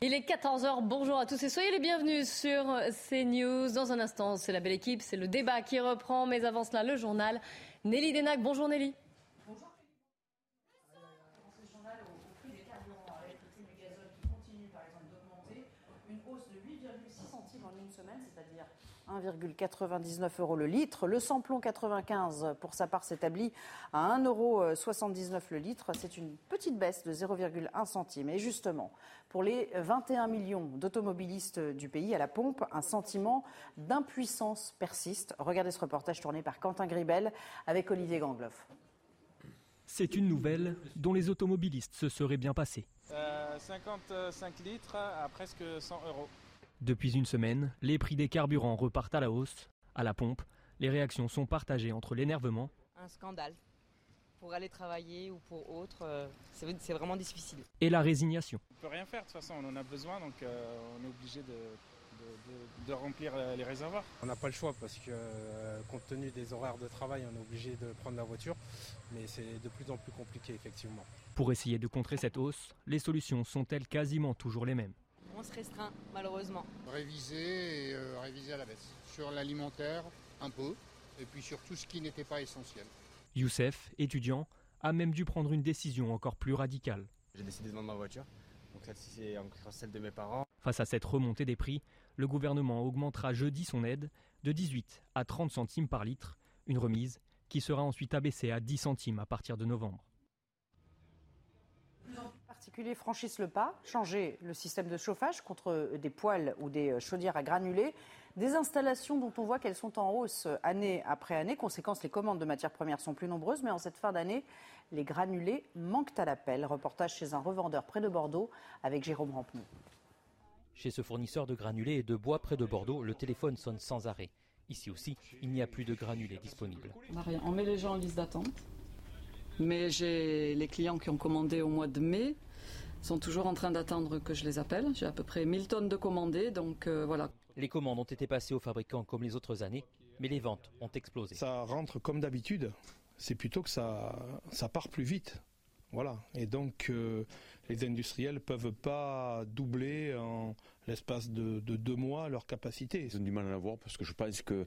Il est 14h, bonjour à tous et soyez les bienvenus sur CNews. Dans un instant, c'est la belle équipe, c'est le débat qui reprend, mais avant cela, le journal. Nelly Denac, bonjour Nelly. 1,99 euros le litre. Le samplon 95, pour sa part, s'établit à 1,79 euros le litre. C'est une petite baisse de 0,1 centime. Et justement, pour les 21 millions d'automobilistes du pays à la pompe, un sentiment d'impuissance persiste. Regardez ce reportage tourné par Quentin Gribel avec Olivier Gangloff. C'est une nouvelle dont les automobilistes se seraient bien passés. 55 euh, litres à presque 100 euros. Depuis une semaine, les prix des carburants repartent à la hausse. À la pompe, les réactions sont partagées entre l'énervement. Un scandale. Pour aller travailler ou pour autre, euh, c'est vraiment difficile. Et la résignation. On ne peut rien faire, de toute façon, on en a besoin, donc euh, on est obligé de, de, remplir les réservoirs. On n'a pas le choix parce que, euh, compte tenu des horaires de travail, on est obligé de prendre la voiture, mais c'est de plus en plus compliqué, effectivement. Pour essayer de contrer cette hausse, les solutions sont-elles quasiment toujours les mêmes? On se restreint malheureusement. Réviser et euh, réviser à la baisse. Sur l'alimentaire, un peu, et puis sur tout ce qui n'était pas essentiel. Youssef, étudiant, a même dû prendre une décision encore plus radicale. J'ai décidé de vendre ma voiture, donc celle-ci c'est encore celle de mes parents. Face à cette remontée des prix, le gouvernement augmentera jeudi son aide de 18 à 30 centimes par litre, une remise qui sera ensuite abaissée à 10 centimes à partir de novembre particuliers franchissent le pas, changer le système de chauffage contre des poêles ou des chaudières à granulés, des installations dont on voit qu'elles sont en hausse année après année. Conséquence, les commandes de matières premières sont plus nombreuses, mais en cette fin d'année, les granulés manquent à l'appel. Reportage chez un revendeur près de Bordeaux avec Jérôme Rampenou. Chez ce fournisseur de granulés et de bois près de Bordeaux, le téléphone sonne sans arrêt. Ici aussi, il n'y a plus de granulés disponibles. On, on met les gens en liste d'attente. Mais j'ai les clients qui ont commandé au mois de mai sont toujours en train d'attendre que je les appelle. J'ai à peu près 1000 tonnes de commandées, donc euh, voilà. Les commandes ont été passées aux fabricants comme les autres années, mais les ventes ont explosé. Ça rentre comme d'habitude. C'est plutôt que ça, ça part plus vite. Voilà. Et donc, euh, les industriels ne peuvent pas doubler en l'espace de, deux mois leur capacité. Ils ont du mal à l'avoir parce que je pense que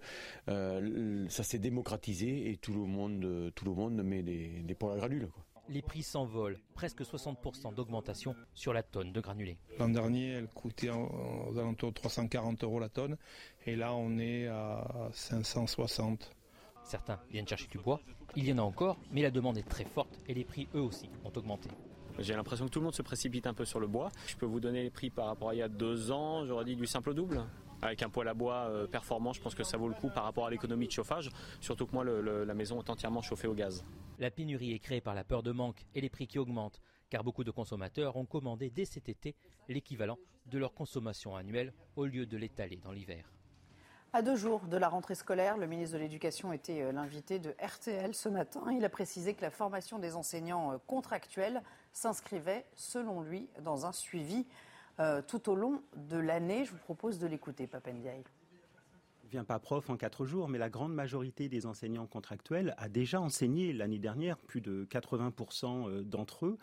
euh, ça s'est démocratisé et tout le monde, tout le monde met des, des poils à granules. Les prix s'envolent, presque 60% d'augmentation sur la tonne de granulés. L'an dernier, elle coûtait aux alentours de 340 euros la tonne et là, on est à 560. Certains viennent chercher du bois. Il y en a encore, mais la demande est très forte et les prix, eux aussi, ont augmenté. J'ai l'impression que tout le monde se précipite un peu sur le bois. Je peux vous donner les prix par rapport à il y a deux ans, j'aurais dit du simple au double. Avec un poêle à bois euh, performant, je pense que ça vaut le coup par rapport à l'économie de chauffage, surtout que moi, la maison est entièrement chauffée au gaz. La pénurie est créée par la peur de manque et les prix qui augmentent, car beaucoup de consommateurs ont commandé dès cet été l'équivalent de leur consommation annuelle au lieu de l'étaler dans l'hiver. À deux jours de la rentrée scolaire, le ministre de l'Éducation était euh, l'invité de RTL ce matin. Il a précisé que la formation des enseignants euh, contractuels s'inscrivait, selon lui, dans un suivi euh, tout au long de l'année. Je vous propose de l'écouter, Papendiaï. Viens pas prof en quatre jours, mais la grande majorité des enseignants contractuels a déjà enseigné l'année dernière, plus de 80% d'entre eux.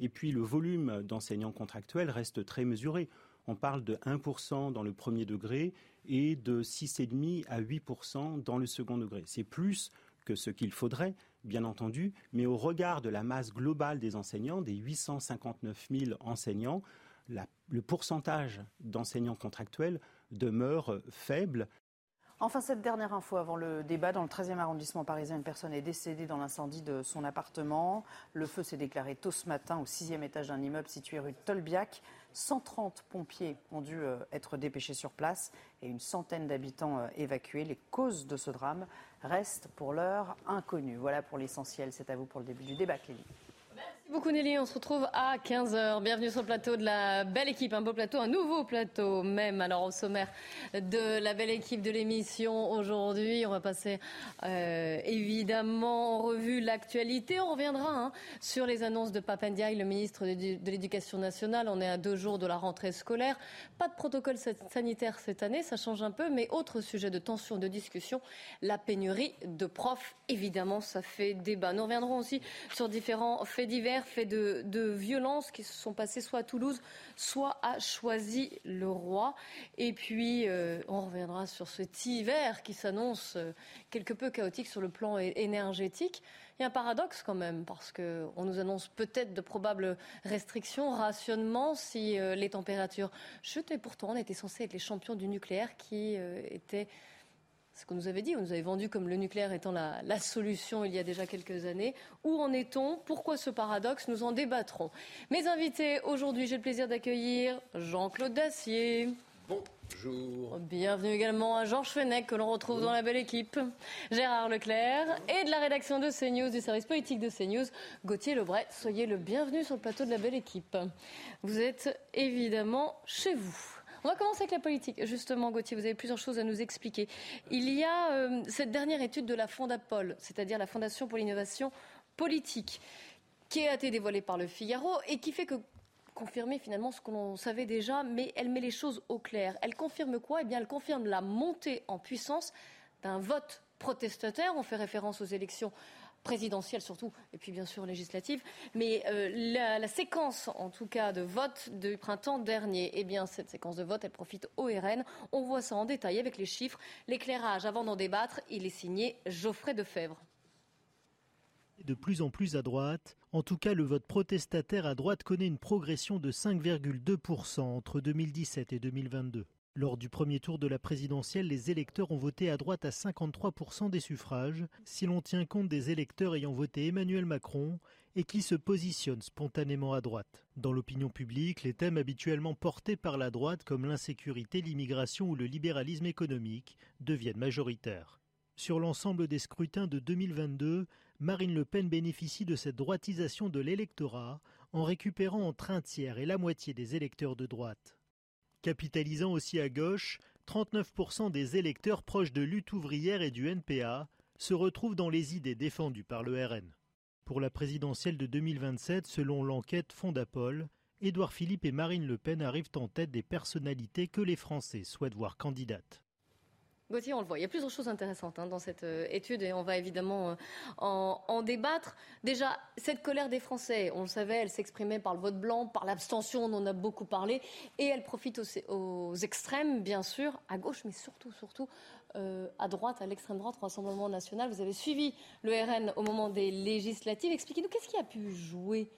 Et puis le volume d'enseignants contractuels reste très mesuré on parle de 1% dans le premier degré et de 6,5 à 8% dans le second degré. C'est plus que ce qu'il faudrait, bien entendu, mais au regard de la masse globale des enseignants, des 859 000 enseignants, le pourcentage d'enseignants contractuels demeure faible. Enfin, cette dernière info avant le débat, dans le 13e arrondissement parisien, une personne est décédée dans l'incendie de son appartement. Le feu s'est déclaré tôt ce matin au sixième étage d'un immeuble situé rue Tolbiac. 130 pompiers ont dû euh, être dépêchés sur place et une centaine d'habitants euh, évacués. Les causes de ce drame restent pour l'heure inconnues. Voilà pour l'essentiel. C'est à vous pour le début du débat, Clélie. Beaucoup Nelly, on se retrouve à 15h. Bienvenue sur le plateau de la belle équipe, un beau plateau, un nouveau plateau même. Alors au sommaire de la belle équipe de l'émission aujourd'hui, on va passer euh, évidemment en revue l'actualité. On reviendra hein, sur les annonces de Papendiaï, le ministre de l'Éducation nationale. On est à deux jours de la rentrée scolaire. Pas de protocole sanitaire cette année, ça change un peu, mais autre sujet de tension, de discussion, la pénurie de profs. Évidemment, ça fait débat. Nous reviendrons aussi sur différents faits divers fait de, violences qui se sont passées soit à Toulouse, soit à Choisy-le-Roi. Et puis, euh, on reviendra sur cet hiver qui s'annonce euh, quelque peu chaotique sur le plan énergétique. Il y a un paradoxe quand même, parce qu'on nous annonce peut-être de probables restrictions, rationnements si euh, les températures chutent. Et pourtant, on était censé être les champions du nucléaire qui étaient ce qu'on nous avait dit, on nous avait vendu comme le nucléaire étant la, solution il y a déjà quelques années. Où en est-on? Pourquoi ce paradoxe? Nous en débattrons. Mes invités aujourd'hui, j'ai le plaisir d'accueillir Jean-Claude Dacier. Bonjour. Bienvenue également à Georges Fenech, que l'on retrouve dans la belle équipe. Gérard Leclerc et de la rédaction de CNews, du service politique de CNews, Gauthier Lebret. Soyez le bienvenu sur le plateau de la belle équipe. Vous êtes évidemment chez vous. On va commencer avec la politique. Justement, Gauthier, vous avez plusieurs choses à nous expliquer. Il y a euh, cette dernière étude de la Fondapol, c'est-à-dire la Fondation pour l'innovation politique, qui a été dévoilée par le Figaro et qui fait que confirmer finalement ce qu'on savait déjà, mais elle met les choses au clair. Elle confirme quoi? Eh bien, elle confirme la montée en puissance d'un vote protestataire. On fait référence aux élections présidentielle surtout, et puis bien sûr législative. Mais euh, la, séquence, en tout cas, de vote du printemps dernier, eh bien, cette séquence de vote, elle profite au RN. On voit ça en détail avec les chiffres. L'éclairage, avant d'en débattre, il est signé Geoffrey Defebvre. De plus en plus à droite, en tout cas le vote protestataire à droite connaît une progression de 5,2% entre 2017 et 2022. Lors du premier tour de la présidentielle, les électeurs ont voté à droite à 53% des suffrages, si l'on tient compte des électeurs ayant voté Emmanuel Macron et qui se positionnent spontanément à droite. Dans l'opinion publique, les thèmes habituellement portés par la droite, comme l'insécurité, l'immigration ou le libéralisme économique, deviennent majoritaires. Sur l'ensemble des scrutins de 2022, Marine Le Pen bénéficie de cette droitisation de l'électorat en récupérant entre un tiers et la moitié des électeurs de droite. Capitalisant aussi à gauche, 39% des électeurs proches de lutte ouvrière et du NPA se retrouvent dans les idées défendues par le RN. Pour la présidentielle de 2027, selon l'enquête Fondapol, Édouard Philippe et Marine Le Pen arrivent en tête des personnalités que les Français souhaitent voir candidates. Gauthier, on le voit. Il y a plusieurs choses intéressantes hein, dans cette euh, étude et on va évidemment euh, en, débattre. Déjà, cette colère des Français, on le savait, elle s'exprimait par le vote blanc, par l'abstention, on en a beaucoup parlé, et elle profite aux, extrêmes, bien sûr, à gauche, mais surtout, surtout euh, à droite, à l'extrême droite, au Rassemblement national. Vous avez suivi le RN au moment des législatives. Expliquez-nous qu'est-ce qui a pu jouer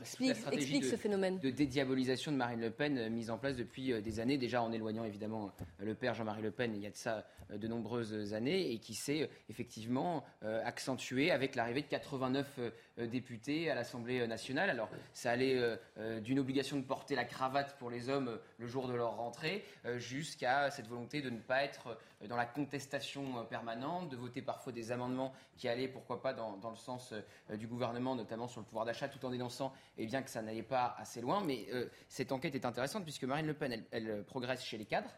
explique, ce phénomène de dédiabolisation de Marine Le Pen euh, mise en place depuis euh, des années, déjà en éloignant évidemment euh, le père Jean-Marie Le Pen il y a de ça de nombreuses années et qui s'est effectivement accentué avec l'arrivée de 89 députés à l'Assemblée nationale. Alors ça allait d'une obligation de porter la cravate pour les hommes le jour de leur rentrée jusqu'à cette volonté de ne pas être dans la contestation permanente, de voter parfois des amendements qui allaient pourquoi pas dans, dans le sens du gouvernement, notamment sur le pouvoir d'achat, tout en dénonçant et bien que ça n'allait pas assez loin. Mais euh, cette enquête est intéressante puisque Marine Le Pen, elle, euh, progresse chez les cadres,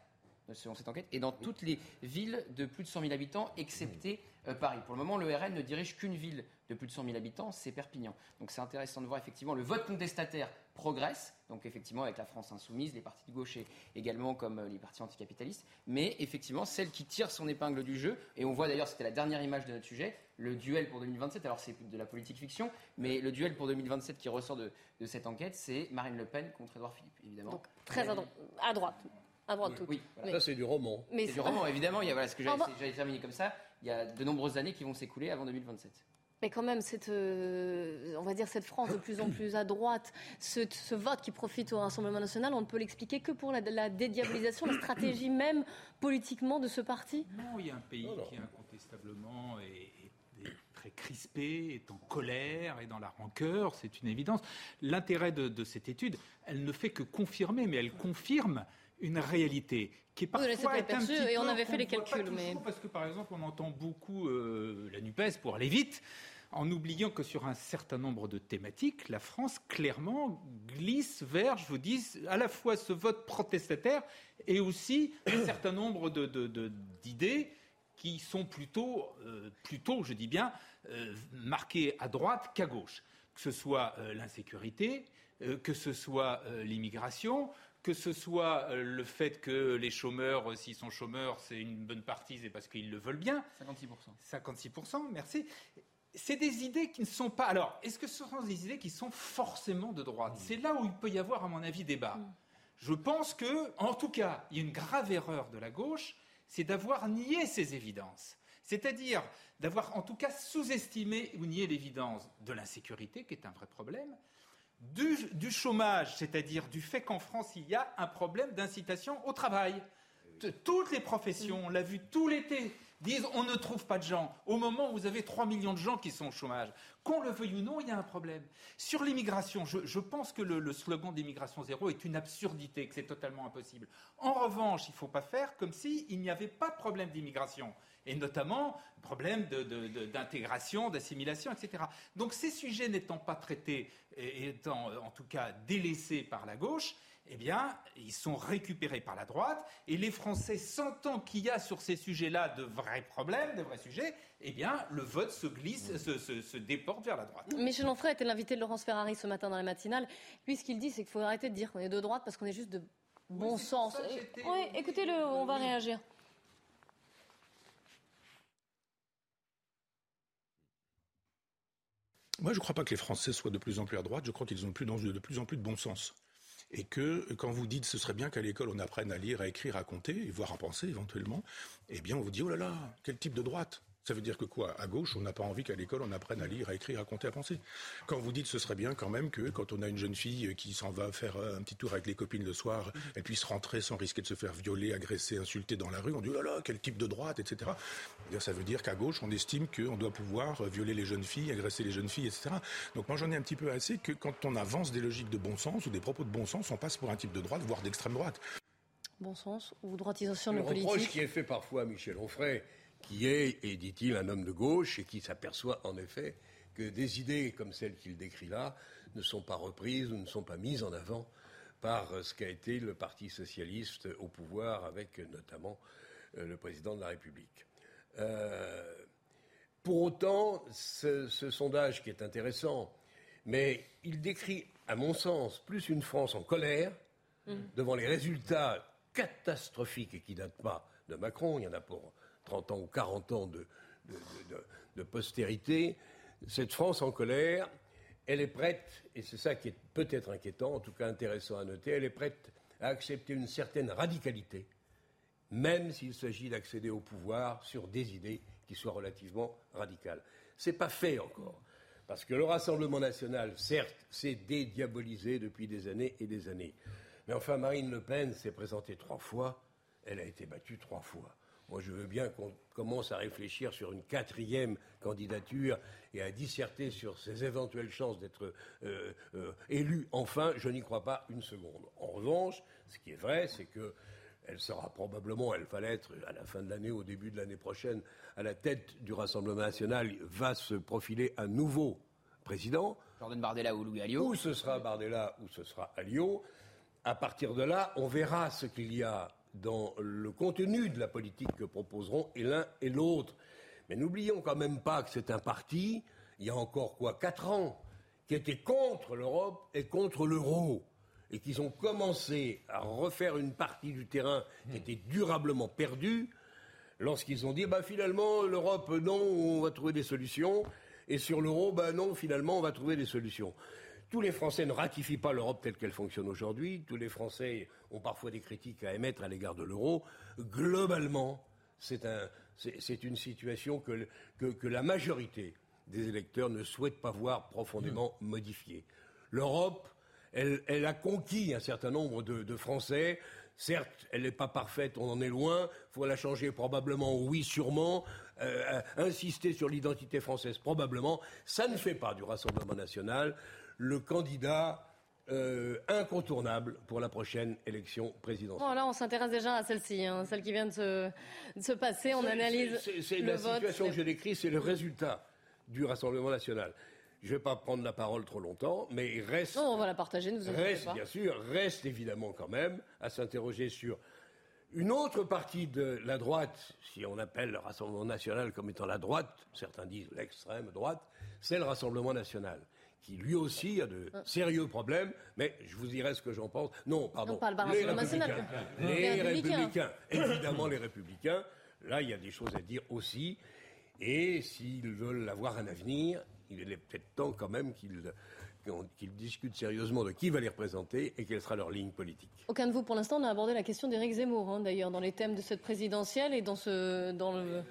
euh, selon cette enquête, et dans toutes les villes de plus de 100 000 habitants, excepté Paris. Pour le moment, le RN ne dirige qu'une ville de plus de 100 000 habitants, c'est Perpignan. Donc c'est intéressant de voir effectivement le vote contestataire progresse, donc effectivement avec la France insoumise, les partis de gauche et également comme les partis anticapitalistes, mais effectivement celle qui tire son épingle du jeu, et on voit d'ailleurs, c'était la dernière image de notre sujet, le duel pour 2027, alors c'est de la politique fiction, mais le duel pour 2027 qui ressort de, cette enquête, c'est Marine Le Pen contre Edouard Philippe, évidemment. Donc très à, droite. À droite. À droite oui, Ça, c'est du roman. C'est du roman, évidemment. Il y a, voilà, ce que j'avais terminé comme ça. Il y a de nombreuses années qui vont s'écouler avant 2027. Mais quand même, cette, euh, on va dire cette France de plus en plus à droite, ce, vote qui profite au Rassemblement national, on ne peut l'expliquer que pour la, dédiabolisation, la stratégie même politiquement de ce parti Non, il y a un pays qui incontestablement est, très crispé, est en colère, est dans la rancœur, c'est une évidence. L'intérêt de, cette étude, elle ne fait que confirmer, mais elle confirme une réalité qui est parfois est un petit et on avait fait les calculs, mais parce que par exemple on entend beaucoup euh, la Nupes pour aller vite en oubliant que sur un certain nombre de thématiques, la France clairement glisse vers, je vous dis, à la fois ce vote protestataire et aussi un certain nombre d'idées qui sont plutôt, euh, plutôt je dis bien, euh, marquées à droite qu'à gauche. Que ce soit euh, l'insécurité, que ce soit l'immigration, que ce soit le fait que les chômeurs, s'ils sont chômeurs, c'est une bonne partie, c'est parce qu'ils le veulent bien. 56%. 56%, merci c'est des idées qui ne sont pas. Alors, est-ce que ce sont des idées qui sont forcément de droite? C'est là où il peut y avoir, à mon avis, débat. Je pense que, en tout cas, il y a une grave erreur de la gauche, c'est d'avoir nié ces évidences. C'est-à-dire d'avoir, en tout cas, sous-estimé ou nié l'évidence de l'insécurité, qui est un vrai problème, du, du chômage, c'est-à-dire du fait qu'en France, il y a un problème d'incitation au travail. Toutes les professions, on l'a vu tout l'été, disent on ne trouve pas de gens. Au moment où vous avez 3 millions de gens qui sont au chômage, qu'on le veuille ou non, il y a un problème. Sur l'immigration, je, je pense que le, le slogan d'immigration zéro est une absurdité, que c'est totalement impossible. En revanche, il ne faut pas faire comme s'il n'y avait pas de problème d'immigration, et notamment problème d'intégration, d'assimilation, etc. Donc ces sujets n'étant pas traités, et étant en tout cas délaissés par la gauche, eh bien, ils sont récupérés par la droite, et les Français, sentant qu'il y a sur ces sujets-là de vrais problèmes, de vrais sujets, eh bien, le vote se glisse, se, se- se déporte vers la droite. Michel Onfray était l'invité de Laurence Ferrari ce matin dans la matinale. Lui, ce qu'il dit, c'est qu'il faut arrêter de dire qu'on est de droite parce qu'on est juste de bon sens. Oui, écoutez-le, on va réagir. Moi, je ne crois pas que les Français soient de plus en plus à droite. Je crois qu'ils ont de plus, en- plus de bon sens. Et que quand vous dites ce serait bien qu'à l'école on apprenne à lire, à écrire, à compter, voire à penser éventuellement, eh bien on vous dit oh là là, quel type de droite? Ça veut dire que quoi? À gauche, on n'a pas envie qu'à l'école on apprenne à lire, à écrire, à compter, à penser. Quand vous dites ce serait bien quand même que quand on a une jeune fille qui s'en va faire euh, un petit tour avec les copines le soir, elle puisse rentrer sans risquer de se faire violer, agresser, insulter dans la rue, on dit oh là là, quel type de droite, etc. Eh ça veut dire qu'à gauche, on estime qu'on doit pouvoir euh, violer les jeunes filles, agresser les jeunes filles, etc. Donc moi j'en ai un petit peu assez que quand on avance des logiques de bon sens ou des propos de bon sens, on passe pour un type de droite, voire d'extrême droite. Bon sens ou droitisation Le de reproche politique. qui est fait parfois à Michel Onfray, qui est, et dit-il, un homme de gauche et qui s'aperçoit en effet que des idées comme celles qu'il décrit là ne sont pas reprises ou ne sont pas mises en avant par euh, ce qu'a été le Parti socialiste au pouvoir avec euh, notamment euh, le président de la République. Euh, pour autant, ce, ce sondage qui est intéressant, mais il décrit, à mon sens, plus une France en colère devant les résultats catastrophiques et qui ne datent pas de Macron, il y en a pour 30 ans ou 40 ans de, postérité, cette France en colère, elle est prête, et c'est ça qui est peut-être inquiétant, en tout cas intéressant à noter, elle est prête à accepter une certaine radicalité, même s'il s'agit d'accéder au pouvoir sur des idées qui soient relativement radicales. C'est pas fait encore. Parce que le Rassemblement national, certes, s'est dédiabolisé depuis des années et des années. Mais enfin, Marine Le Pen s'est présentée trois fois, elle a été battue trois fois. Moi, je veux bien qu'on commence à réfléchir sur une quatrième candidature et à disserter sur ses éventuelles chances d'être euh, euh, élu. Enfin, je n'y crois pas une seconde. En revanche, ce qui est vrai, c'est que elle sera probablement, elle va l'être à la fin de l'année, au début de l'année prochaine, à la tête du Rassemblement national, va se profiler un nouveau président. Jordan Bardella ou Louis Alliot. Ou ce sera Bardella ou ce sera Alliot. À partir de là, on verra ce qu'il y a dans le contenu de la politique que proposeront et l'un et l'autre. Mais n'oublions quand même pas que c'est un parti, il y a encore quoi, quatre ans, qui était contre l'Europe et contre l'euro. Et qu'ils ont commencé à refaire une partie du terrain qui était durablement perdue lorsqu'ils ont dit bah, finalement, l'Europe, non, on va trouver des solutions. Et sur l'euro, bah, non, finalement, on va trouver des solutions. Tous les Français ne ratifient pas l'Europe telle qu'elle fonctionne aujourd'hui. Tous les Français ont parfois des critiques à émettre à l'égard de l'euro. Globalement, c'est un, c'est- c'est une situation que, le- que- que la majorité des électeurs ne souhaitent pas voir profondément modifiée. L'Europe, elle, elle a conquis un certain nombre de, de Français. Certes, elle n'est pas parfaite, on en est loin. Il faut la changer probablement, oui, sûrement. Euh, insister sur l'identité française, probablement. Ça ne fait pas du Rassemblement national le candidat euh, incontournable pour la prochaine élection présidentielle. Bon, là, on s'intéresse déjà à celle-ci, hein, celle qui vient de se, de se passer. On analyse c'est- la vote. situation que je décris, c'est le résultat du Rassemblement national. Je ne vais pas prendre la parole trop longtemps, mais il reste, Non, on va la partager, inquiétez reste pas. bien sûr, reste évidemment quand même à s'interroger sur une autre partie de la droite, si on appelle le Rassemblement national comme étant la droite, certains disent l'extrême droite, c'est le Rassemblement national qui lui aussi a de sérieux problèmes, mais je vous dirai ce que j'en pense. Non, pardon. On parle pas les républicains. Les. Évidemment, les républicains. Là, il y a des choses à dire aussi. Et s'ils veulent avoir un avenir, il est peut-être temps quand même qu'ils qu'ils discutent sérieusement de qui va les représenter et quelle sera leur ligne politique. Aucun de vous, pour l'instant, n'a abordé la question d'Éric Zemmour, hein, d'ailleurs, dans les thèmes de cette présidentielle et dans, ce, dans le...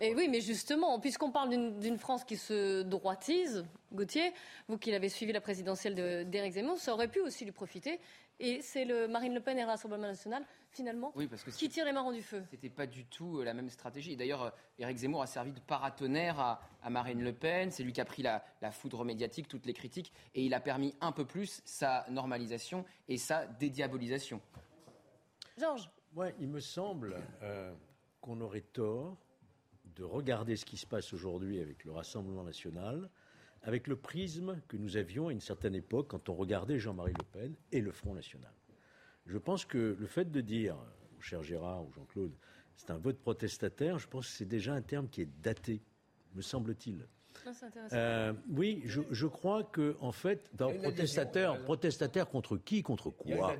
Et oui, mais justement, puisqu'on parle d'une France qui se droitise, Gauthier, vous qui l'avez suivi la présidentielle d'Éric Zemmour, ça aurait pu aussi lui profiter. Et c'est le Marine Le Pen et le Rassemblement national, finalement, qui tire les marrons du feu. C'était pas du tout euh, la même stratégie. D'ailleurs, euh, Éric Zemmour a servi de paratonnerre à, Marine Le Pen. C'est lui qui a pris la, foudre médiatique, toutes les critiques, et il a permis un peu plus sa normalisation et sa dédiabolisation. Georges Moi, il me semble euh, qu'on aurait tort de regarder ce qui se passe aujourd'hui avec le Rassemblement national avec le prisme que nous avions à une certaine époque quand on regardait Jean-Marie Le Pen et le Front national. Je pense que le fait de dire, mon cher Gérard ou Jean-Claude, c'est un vote protestataire, je pense que c'est déjà un terme qui est daté, me semble-t-il. Euh, oui, je, crois que en fait, dans protestataire, protestataire contre qui, contre quoi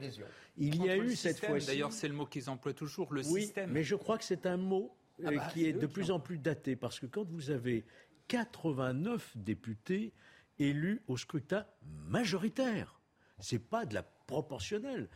Il y a, eu cette fois-ci. D'ailleurs, c'est le mot qu'ils emploient toujours, le oui, système. Mais je crois que c'est un mot ah bah, qui est, de plus en plus daté parce que quand vous avez 89 députés élus au scrutin majoritaire, c'est pas de la proportionnelle.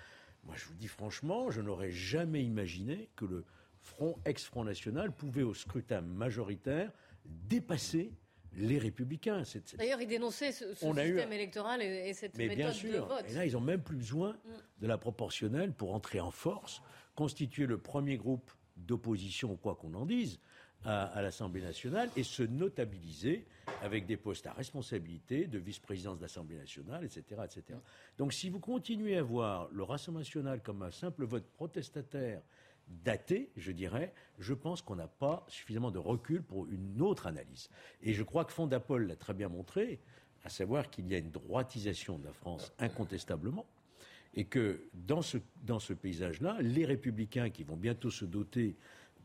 Moi, je vous dis franchement, je n'aurais jamais imaginé que le Front ex-Front National pouvait au scrutin majoritaire dépasser les républicains. D'ailleurs, ils dénonçaient ce, système électoral et, cette Mais méthode bien sûr. de vote. Et là, ils n'ont même plus besoin de la proportionnelle pour entrer en force, constituer le premier groupe d'opposition, quoi qu'on en dise, à, l'Assemblée nationale et se notabiliser avec des postes à responsabilité de vice-présidence de l'Assemblée nationale, etc., etc. Donc si vous continuez à voir le Rassemblement national comme un simple vote protestataire daté, je dirais, je pense qu'on n'a pas suffisamment de recul pour une autre analyse. Et je crois que Fondapol l'a très bien montré, à savoir qu'il y a une droitisation de la France incontestablement, et que dans ce, dans ce paysage-là, les républicains qui vont bientôt se doter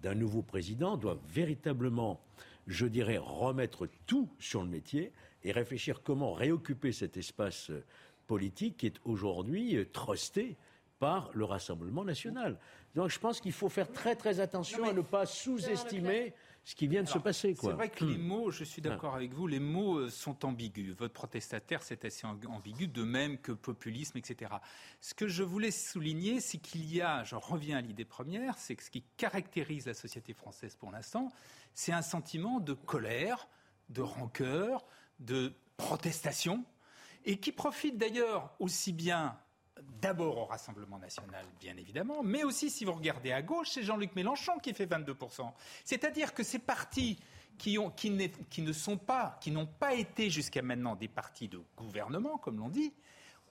d'un nouveau président doit véritablement, je dirais, remettre tout sur le métier et réfléchir comment réoccuper cet espace euh, politique qui est aujourd'hui euh, trusté par le Rassemblement national. Donc je pense qu'il faut faire très très attention à ne pas sous-estimer ce qui vient de se passer. C'est vrai que les hmm. mots, je suis d'accord avec vous, les mots euh, sont ambigus. Votre protestataire, c'est assez ambigu, de même que populisme, etc. Ce que je voulais souligner, c'est qu'il y a, je reviens à l'idée première, c'est que ce qui caractérise la société française pour l'instant, c'est un sentiment de colère, de rancœur, de protestation, et qui profite d'ailleurs aussi bien d'abord au Rassemblement national, bien évidemment, mais aussi, si vous regardez à gauche, c'est Jean-Luc Mélenchon qui fait 22%. C'est-à-dire que ces partis qui, ne sont pas, qui n'ont pas été jusqu'à maintenant des partis de gouvernement, comme l'on dit,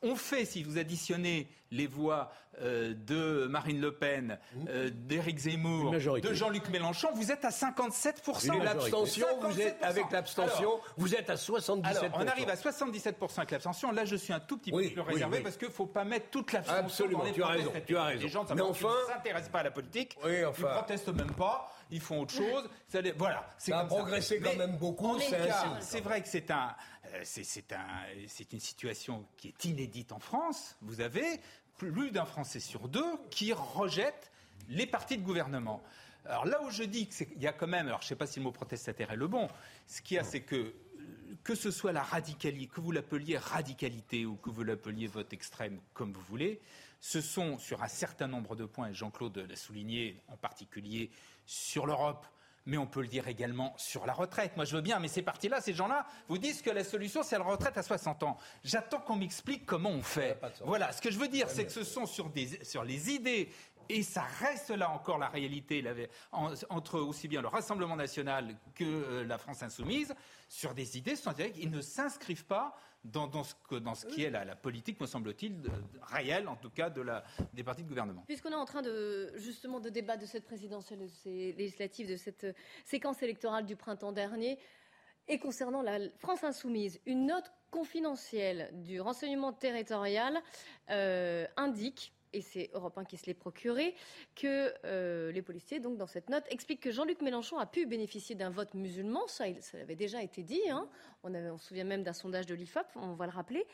ont fait, si vous additionnez les voix euh, de Marine Le Pen, euh, d'Éric Zemmour, de Jean-Luc Mélenchon, vous êtes à 57%. l'abstention, vous êtes avec l'abstention, vous êtes à 77%. Alors, on arrive à 77% avec l'abstention. Là, je suis un tout petit peu plus réservé parce qu'il ne faut pas mettre toute l'abstention dans les tu as raison, tu as raison. Les gens, enfin, ne s'intéressent pas à la politique, ils ne protestent même pas, ils font autre chose. Ça, voilà, ça a progressé quand même beaucoup. C'est vrai que c'est un, c'est un, une situation qui est inédite en France. Vous avez plus d'un Français sur deux qui rejette les partis de gouvernement. Alors là où je dis qu'il y a quand même, alors je ne sais pas si le mot protestataire est le bon, ce qu'il y a c'est que que ce soit la radicalité, que vous l'appeliez radicalité ou que vous l'appeliez vote extrême, comme vous voulez, ce sont sur un certain nombre de points, et Jean-Claude l'a souligné en particulier sur l'Europe, mais on peut le dire également sur la retraite. Moi, je veux bien, mais ces partis-là, ces gens-là, vous disent que la solution, c'est la retraite à 60 ans. J'attends qu'on m'explique comment on fait. Voilà, ce que je veux dire, c'est que ce sont sur, des, sur les idées et ça reste là encore la réalité entre aussi bien le Rassemblement national que euh, la France insoumise sur des idées qui ne s'inscrivent pas dans, ce, qui est la, politique, me semble-t-il, réelle, en tout cas, de la, des partis de gouvernement. Puisqu'on est en train de, justement de débattre de cette présidentielle, de ces législatives, de cette séquence électorale du printemps dernier, et concernant la France insoumise, une note confidentielle du renseignement territorial euh, indique et c'est Europe 1 qui se l'est procuré, que euh, les policiers, donc dans cette note, expliquent que Jean-Luc Mélenchon a pu bénéficier d'un vote musulman, ça, ça avait déjà été dit, hein. on, on se souvient même d'un sondage de l'IFOP, on va le rappeler,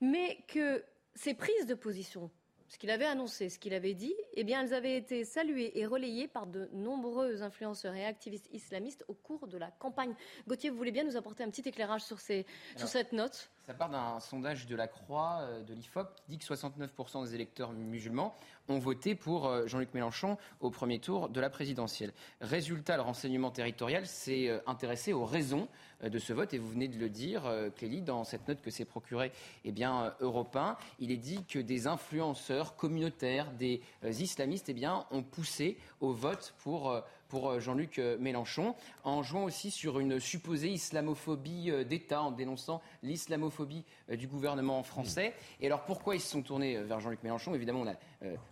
mais que ces prises de position ce qu'il avait annoncé, ce qu'il avait dit, eh bien, elles avaient été saluées et relayées par de nombreux influenceurs et activistes islamistes au cours de la campagne. Gauthier, vous voulez bien nous apporter un petit éclairage sur, ces, sur Alors, cette note? Ça part d'un sondage de la Croix, euh, de l'IFOP, qui dit que 69% des électeurs musulmans ont voté pour euh, Jean-Luc Mélenchon au premier tour de la présidentielle. Résultat, le renseignement territorial s'est euh, intéressé aux raisons de ce vote, et vous venez de le dire, Clélie, dans cette note que s'est procurée eh bien, Europe 1, il est dit que des influenceurs communautaires, des islamistes, eh bien, ont poussé au vote pour... pour euh, Jean-Luc euh, Mélenchon, en jouant aussi sur une supposée islamophobie euh, d'État, en dénonçant l'islamophobie du gouvernement français. Et alors pourquoi ils se sont tournés vers Jean-Luc Mélenchon? Évidemment, on a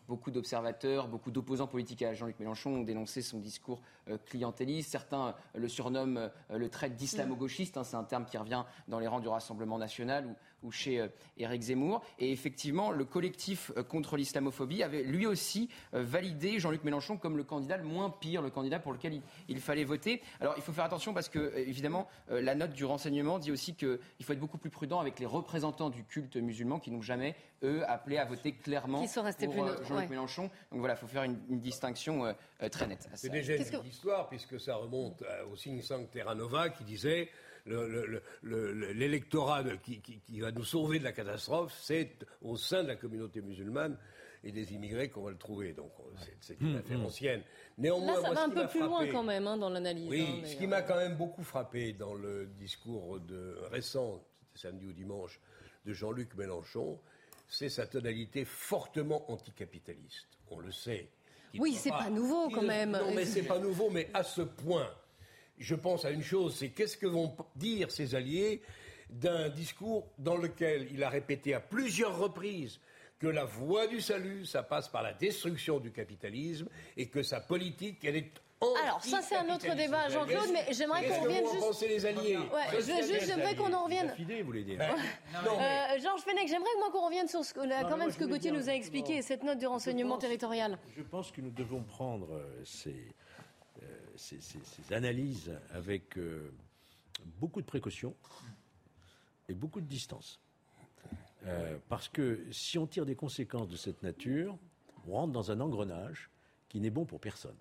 beaucoup d'observateurs, beaucoup d'opposants politiques à Jean-Luc Mélenchon ont dénoncé son discours euh, clientéliste. Certains euh, le surnomment, euh, le traitent d'islamo-gauchiste, hein, c'est un terme qui revient dans les rangs du Rassemblement national ou, chez Éric Zemmour. Et effectivement, le collectif contre l'islamophobie avait lui aussi validé Jean-Luc Mélenchon comme le candidat le moins pire, le candidat pour lequel il, il fallait voter. Alors il faut faire attention parce que, évidemment, la note du renseignement dit aussi qu'il faut être beaucoup plus prudent avec les représentants du culte musulman qui n'ont jamais, eux, appelé à voter clairement Qui sont restés pour plus euh, neutres, Jean-Luc ouais. Mélenchon. Donc voilà, il faut faire une, une distinction euh, euh, très nette. C'est déjà une que- histoire, puisque ça remonte euh, au signe sang Terra Nova qui disait le- le- le- le- le- l'électorat qui, qui- qui va nous sauver de la catastrophe, c'est au sein de la communauté musulmane et des immigrés qu'on va le trouver. Donc on- c'est- une affaire ancienne. Néanmoins, Là, ça moi, va un peu plus loin quand même hein, dans l'analyse. oui, hein, ce qui m'a quand même beaucoup frappé dans le discours de, récent, c'était samedi ou dimanche, de Jean-Luc Mélenchon, c'est sa tonalité fortement anticapitaliste. On le sait. Il Oui, c'est pas nouveau, quand même. Non, mais c'est pas nouveau, mais à ce point. Je pense à une chose, c'est qu'est-ce que vont dire ses alliés d'un discours dans lequel il a répété à plusieurs reprises que la voie du salut, ça passe par la destruction du capitalisme et que sa politique, elle est Alors, ça, c'est un autre débat, Jean-Claude, mais j'aimerais qu'on revienne juste. penser les alliés Ouais, je veux juste, j'aimerais qu'on en revienne. Vous voulez dire Euh, Georges Fenech, j'aimerais moi qu'on revienne sur ce, que- là, Non, quand même moi, ce que Gauthier nous a expliqué, cette note du renseignement pense- territorial. Je pense que nous devons prendre euh, ces, euh, ces- ces- ces analyses avec euh, beaucoup de précaution et beaucoup de distance. Euh, parce que si on tire des conséquences de cette nature, on rentre dans un engrenage qui n'est bon pour personne.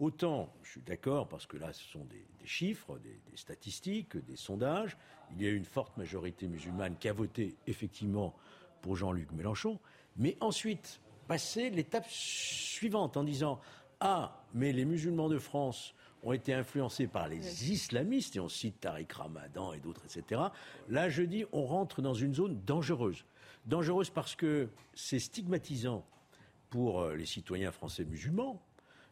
Autant, je suis d'accord, parce que là, ce sont des, des chiffres, des, des statistiques, des sondages. Il y a eu une forte majorité musulmane qui a voté effectivement pour Jean-Luc Mélenchon. Mais ensuite, passer l'étape suivante en disant Ah, mais les musulmans de France ont été influencés par les islamistes, et on cite Tariq Ramadan et d'autres, etc. Là, je dis, on rentre dans une zone dangereuse. Dangereuse parce que c'est stigmatisant pour euh, les citoyens français musulmans.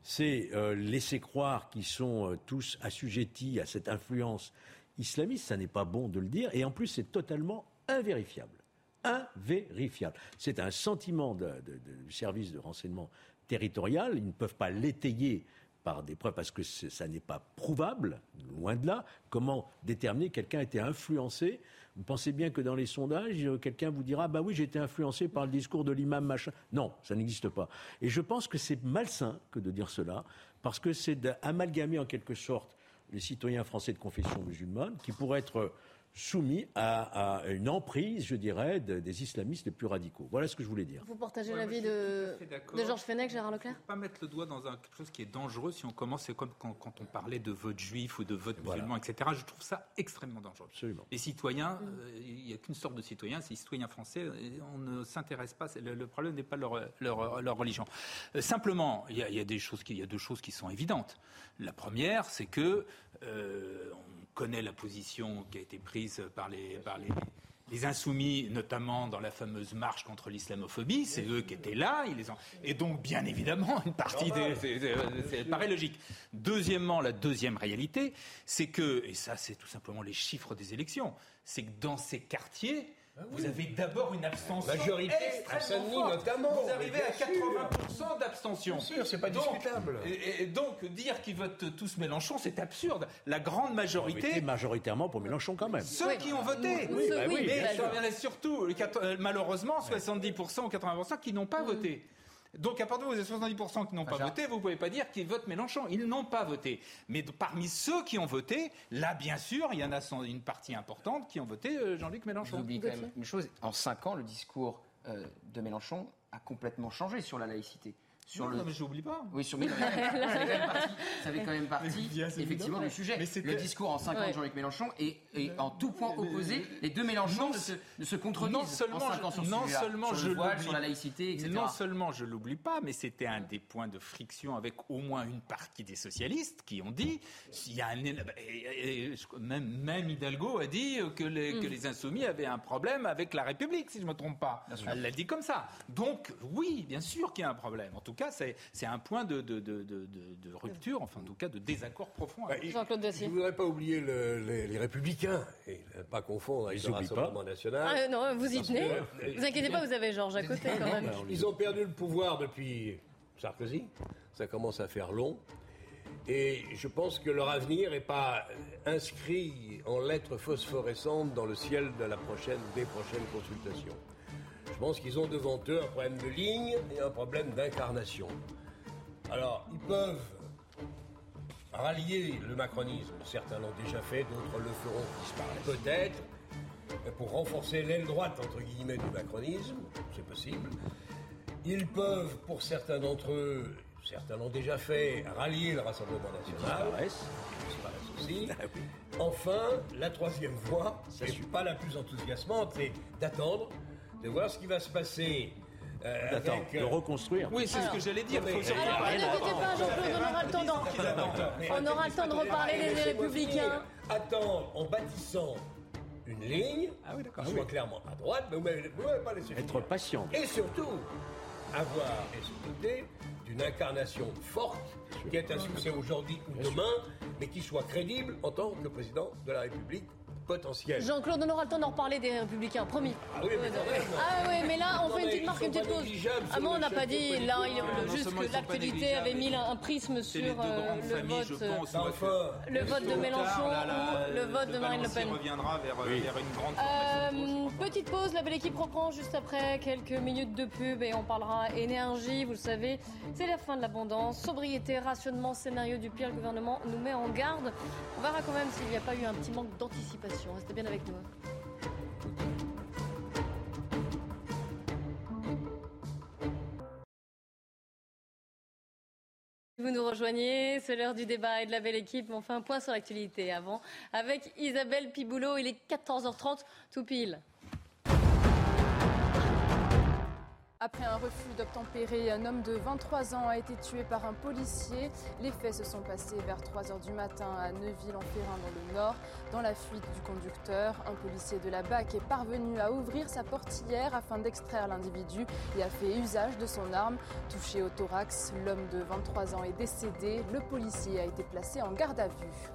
C'est euh, laisser croire qu'ils sont euh, tous assujettis à cette influence islamiste. Ça n'est pas bon de le dire. Et en plus, c'est totalement invérifiable. Invérifiable. C'est un sentiment de- du service de renseignement territorial. Ils ne peuvent pas l'étayer par des preuves parce que ça n'est pas prouvable, loin de là. Comment déterminer que quelqu'un a été influencé Vous pensez bien que dans les sondages, euh, quelqu'un vous dira bah oui, j'ai été influencé par le discours de l'imam machin. Non, ça n'existe pas. Et je pense que c'est malsain que de dire cela parce que c'est d'amalgamer en quelque sorte les citoyens français de confession musulmane qui pourraient être soumis à, à une emprise, je dirais, de- des islamistes les plus radicaux. Voilà ce que je voulais dire. Vous partagez Ouais, l'avis de, Georges Fenech, Gérard Leclerc pas mettre le doigt dans un- quelque chose qui est dangereux si on commence, c'est comme quand, quand on parlait de vote juif ou de vote Voilà. musulman, etc. Je trouve ça extrêmement dangereux. Absolument. Les citoyens, euh, il n'y a qu'une sorte de citoyens, c'est les citoyens français, on ne s'intéresse pas, le, le problème n'est pas leur, leur, leur religion. Euh, simplement, il y, a, il y a des choses qui, il y a deux choses qui sont évidentes. La première, c'est que euh, on connaît la position qui a été prise par les, par les, les insoumis, notamment dans la fameuse marche contre l'islamophobie, c'est eux qui étaient là, ils les ont... et donc bien évidemment une partie des, c'est- paraît logique. Deuxièmement, la deuxième réalité, c'est que, et ça c'est tout simplement les chiffres des élections, c'est que dans ces quartiers, vous avez d'abord une abstention Majorité, extrêmement forte. notamment, Vous arrivez à sûr. 80% d'abstention. Bien sûr, c'est pas Donc, discutable. Et, et donc dire qu'ils votent tous Mélenchon, c'est absurde. La grande majorité Votez majoritairement pour Mélenchon quand même. ceux qui ont voté. Oui, bah oui, mais bien je sûr. reviendrai surtout, euh, malheureusement, 70% ou 80% qui n'ont pas voté. Donc, à partir moment où vous avez 70% qui n'ont pas voté, vous ne pouvez pas dire qu'ils votent Mélenchon. Ils n'ont pas voté. Mais de- parmi ceux qui ont voté, là, bien sûr, il y en a une partie importante qui ont voté euh, Jean-Luc Je Mélenchon. vous oublie quand même une chose. En cinq ans, le discours euh, de Mélenchon a complètement changé sur la laïcité. Sur Non, le... non, mais j'oublie pas. Oui, sur mais ça fait quand même partie, ça fait quand même partie, Bien sûr, effectivement du sujet. Mais Le discours en 50 Ouais. de Jean-Luc Mélenchon est, est en tout point opposé. Les deux Mélenchons ne se, ne se contredisent non seulement, en 5 ans sur je, ce non seulement sur je le voile, l'oublie- sur la laïcité, etc. Non seulement je l'oublie pas, mais c'était un des points de friction avec au moins une partie des socialistes qui ont dit, s'il y a un, même, même Hidalgo a dit que les, que Mm. les insoumis avaient un problème avec la République, si je me trompe pas. Elle l'a dit comme ça. Donc oui, bien sûr qu'il y a un problème. En tout cas, c'est c'est un point de, de, de, de- de- de rupture, enfin en tout cas de désaccord profond. avec- Je ne voudrais pas oublier le- les, les Républicains, et ne pas confondre avec Ils le oublient Rassemblement National. Ah, non, vous y tenez. que- Vous inquiétez pas, vous avez Georges à côté quand même. Ils ont perdu le pouvoir depuis Sarkozy. Ça commence à faire long. Et je pense que leur avenir n'est pas inscrit en lettres phosphorescentes dans le ciel de la prochaine, des prochaines consultations. Je pense qu'ils ont devant eux un problème de ligne et un problème d'incarnation. Alors, ils peuvent rallier le macronisme. Certains l'ont déjà fait, d'autres le feront peut-être, pour renforcer l'aile droite, entre guillemets, du macronisme. C'est possible. Ils peuvent, pour certains d'entre eux, certains l'ont déjà fait, rallier le Rassemblement national. Ils disparaissent aussi. Enfin, la troisième voie, ce n'est pas la plus enthousiasmante, c'est d'attendre, de voir ce qui va se passer. euh, D'attendre, avec, de reconstruire. Oui, c'est ce que j'allais dire. Surtout Alors, pas- ne pas, Jean-Claude, on aura le temps d'en- On aura le temps de reparler des républicains. Attendre en bâtissant une ligne qui soit clairement à droite, mais vous ne m'avez pas laissé Être finir. patient. Et surtout, avoir et se doter d'une incarnation forte qui est un succès aujourd'hui ou demain, mais qui soit crédible en tant que président de la République potentielle. Jean-Claude, on aura le temps d'en reparler des Républicains, promis. Ah oui, mais quand même. Ah oui, mais là, on Non, fait une petite marque, une petite pause. Ah, moi, on le n'a pas dit, là, il- Non, non juste que l'actualité avait mis un prisme les sur deux euh, le familles, vote, pense. Non, où enfin, le vote de Mélenchon tard, là, là, ou le vote de Marine Le Pen. reviendra vers, Oui. vers une grande. Euh, petite pause, la belle équipe reprend juste après quelques minutes de pub et on parlera énergie, vous le savez, c'est la fin de l'abondance, sobriété, rationnement, scénario du pire, le gouvernement nous met en garde. On verra quand même s'il n'y a pas eu un petit manque d'anticipation, restez bien avec nous. Vous nous rejoignez, c'est l'heure du débat et de la belle équipe. On fait un point sur l'actualité avant avec Isabelle Piboulot. Il est 14h30 tout pile. Après un refus d'obtempérer, un homme de 23 ans a été tué par un policier. Les faits se sont passés vers 3 h du matin à Neuville-en-Ferrin dans le Nord. Dans la fuite du conducteur, un policier de la BAC est parvenu à ouvrir sa portière afin d'extraire l'individu et a fait usage de son arme. Touché au thorax, l'homme de 23 ans est décédé. Le policier a été placé en garde à vue.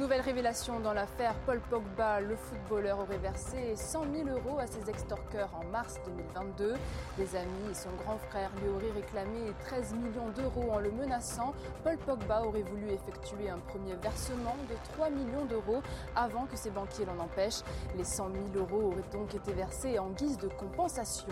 Nouvelle révélation dans l'affaire Paul Pogba, le footballeur aurait versé 100 000 euros à ses extorqueurs en mars 2022. Des amis et son grand frère lui auraient réclamé 13 millions d'euros en le menaçant. Paul Pogba aurait voulu effectuer un premier versement de 3 millions d'euros avant que ses banquiers l'en empêchent. Les 100 000 euros auraient donc été versés en guise de compensation.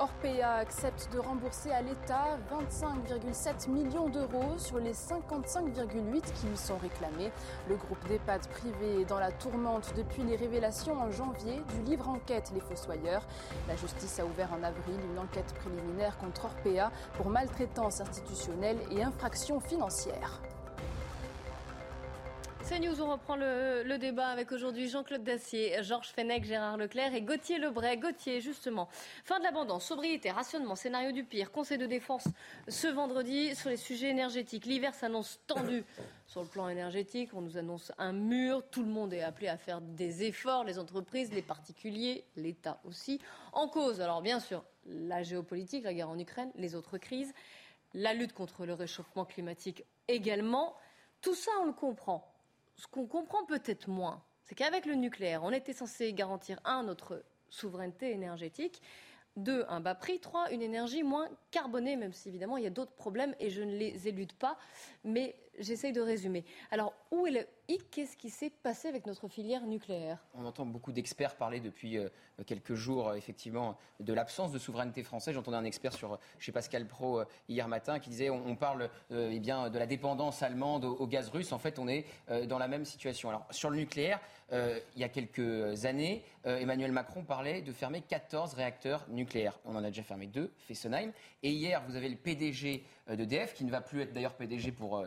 Orpea accepte de rembourser à l'État 25,7 millions d'euros sur les 55,8 qui lui sont réclamés. Le groupe d'EHPAD privé est dans la tourmente depuis les révélations en janvier du livre enquête Les Fossoyeurs. La justice a ouvert en avril une enquête préliminaire contre Orpea pour maltraitance institutionnelle et infraction financière. CNews, on reprend le, le débat avec aujourd'hui Jean-Claude Dacier, Georges Fenech, Gérard Leclerc et Gauthier Lebray. Gauthier, justement, fin de l'abondance, sobriété, rationnement, scénario du pire, conseil de défense ce vendredi sur les sujets énergétiques. L'hiver s'annonce tendu sur le plan énergétique. On nous annonce un mur. Tout le monde est appelé à faire des efforts, les entreprises, les particuliers, l'État aussi. En cause, alors bien sûr, la géopolitique, la guerre en Ukraine, les autres crises, la lutte contre le réchauffement climatique également. Tout ça, on le comprend. Ce qu'on comprend peut-être moins, c'est qu'avec le nucléaire, on était censé garantir, un, notre souveraineté énergétique, deux, un bas prix, trois, une énergie moins carbonée, même si évidemment il y a d'autres problèmes et je ne les élude pas. Mais j'essaye de résumer. Alors, où est le hic Qu'est-ce qui s'est passé avec notre filière nucléaire? On entend beaucoup d'experts parler depuis euh, quelques jours, euh, effectivement, de l'absence de souveraineté française. J'entendais un expert sur, chez Pascal Pro hier matin qui disait on, parle eh bien, de la dépendance allemande au, gaz russe. En fait, on est dans la même situation. Alors, sur le nucléaire, il y a quelques années, Emmanuel Macron parlait de fermer 14 réacteurs nucléaires. On en a déjà fermé deux, Fessenheim. Et hier, vous avez le PDG d'EDF, qui ne va plus être d'ailleurs PDG pour,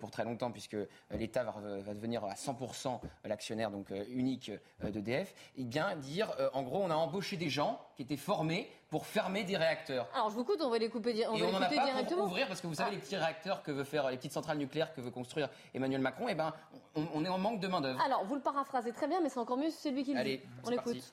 pour très longtemps, puisque l'État va, va, devenir à 100% l'actionnaire donc unique d'EDF, et bien dire, en gros, on a embauché des gens qui étaient formés pour fermer des réacteurs. Alors je vous coûte, on va les couper, on et va on les en a couper pas directement. Pour ouvrir, parce que vous savez, les petits réacteurs que veut faire, les petites centrales nucléaires que veut construire Emmanuel Macron, eh ben, on, on est en manque de main d'œuvre. Alors vous le paraphrasez très bien, mais c'est encore mieux si c'est lui qui le Allez, dit. On l'écoute.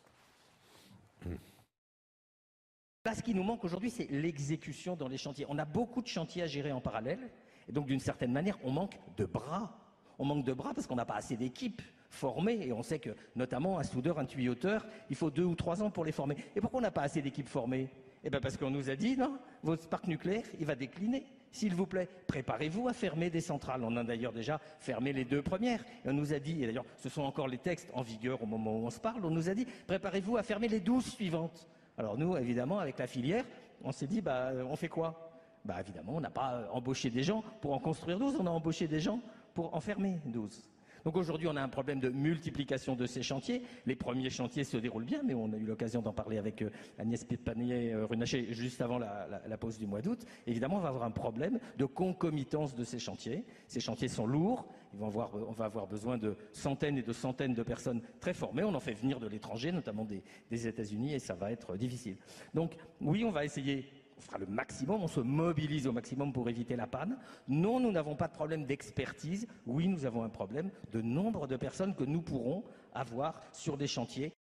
Là, ce qui nous manque aujourd'hui, c'est l'exécution dans les chantiers. On a beaucoup de chantiers à gérer en parallèle. Et donc, d'une certaine manière, on manque de bras. On manque de bras parce qu'on n'a pas assez d'équipes formées. Et on sait que, notamment, un soudeur, un tuyauteur, il faut deux ou trois ans pour les former. Et pourquoi on n'a pas assez d'équipes formées? Eh bien, parce qu'on nous a dit, non, votre parc nucléaire, il va décliner. S'il vous plaît, préparez-vous à fermer des centrales. On a d'ailleurs déjà fermé les deux premières. Et on nous a dit, et d'ailleurs, ce sont encore les textes en vigueur au moment où on se parle, on nous a dit, préparez-vous à fermer les douze suivantes. Alors nous, évidemment, avec la filière, on s'est dit, bah, on fait quoi? Bah évidemment, on n'a pas embauché des gens pour en construire 12, on a embauché des gens pour en fermer 12. Donc aujourd'hui, on a un problème de multiplication de ces chantiers. Les premiers chantiers se déroulent bien, mais on a eu l'occasion d'en parler avec euh, Agnès Panier-Runacher juste avant la, pause du mois d'août. Évidemment, on va avoir un problème de concomitance de ces chantiers. Ces chantiers sont lourds. Ils vont avoir, on va avoir besoin de centaines et de centaines de personnes très formées. On en fait venir de l'étranger, notamment des, des États-Unis, et ça va être difficile. Donc oui, on va essayer on fera le maximum, on se mobilise au maximum pour éviter la panne. Non, nous n'avons pas de problème d'expertise. Oui, nous avons un problème de nombre de personnes que nous pourrons avoir sur des chantiers.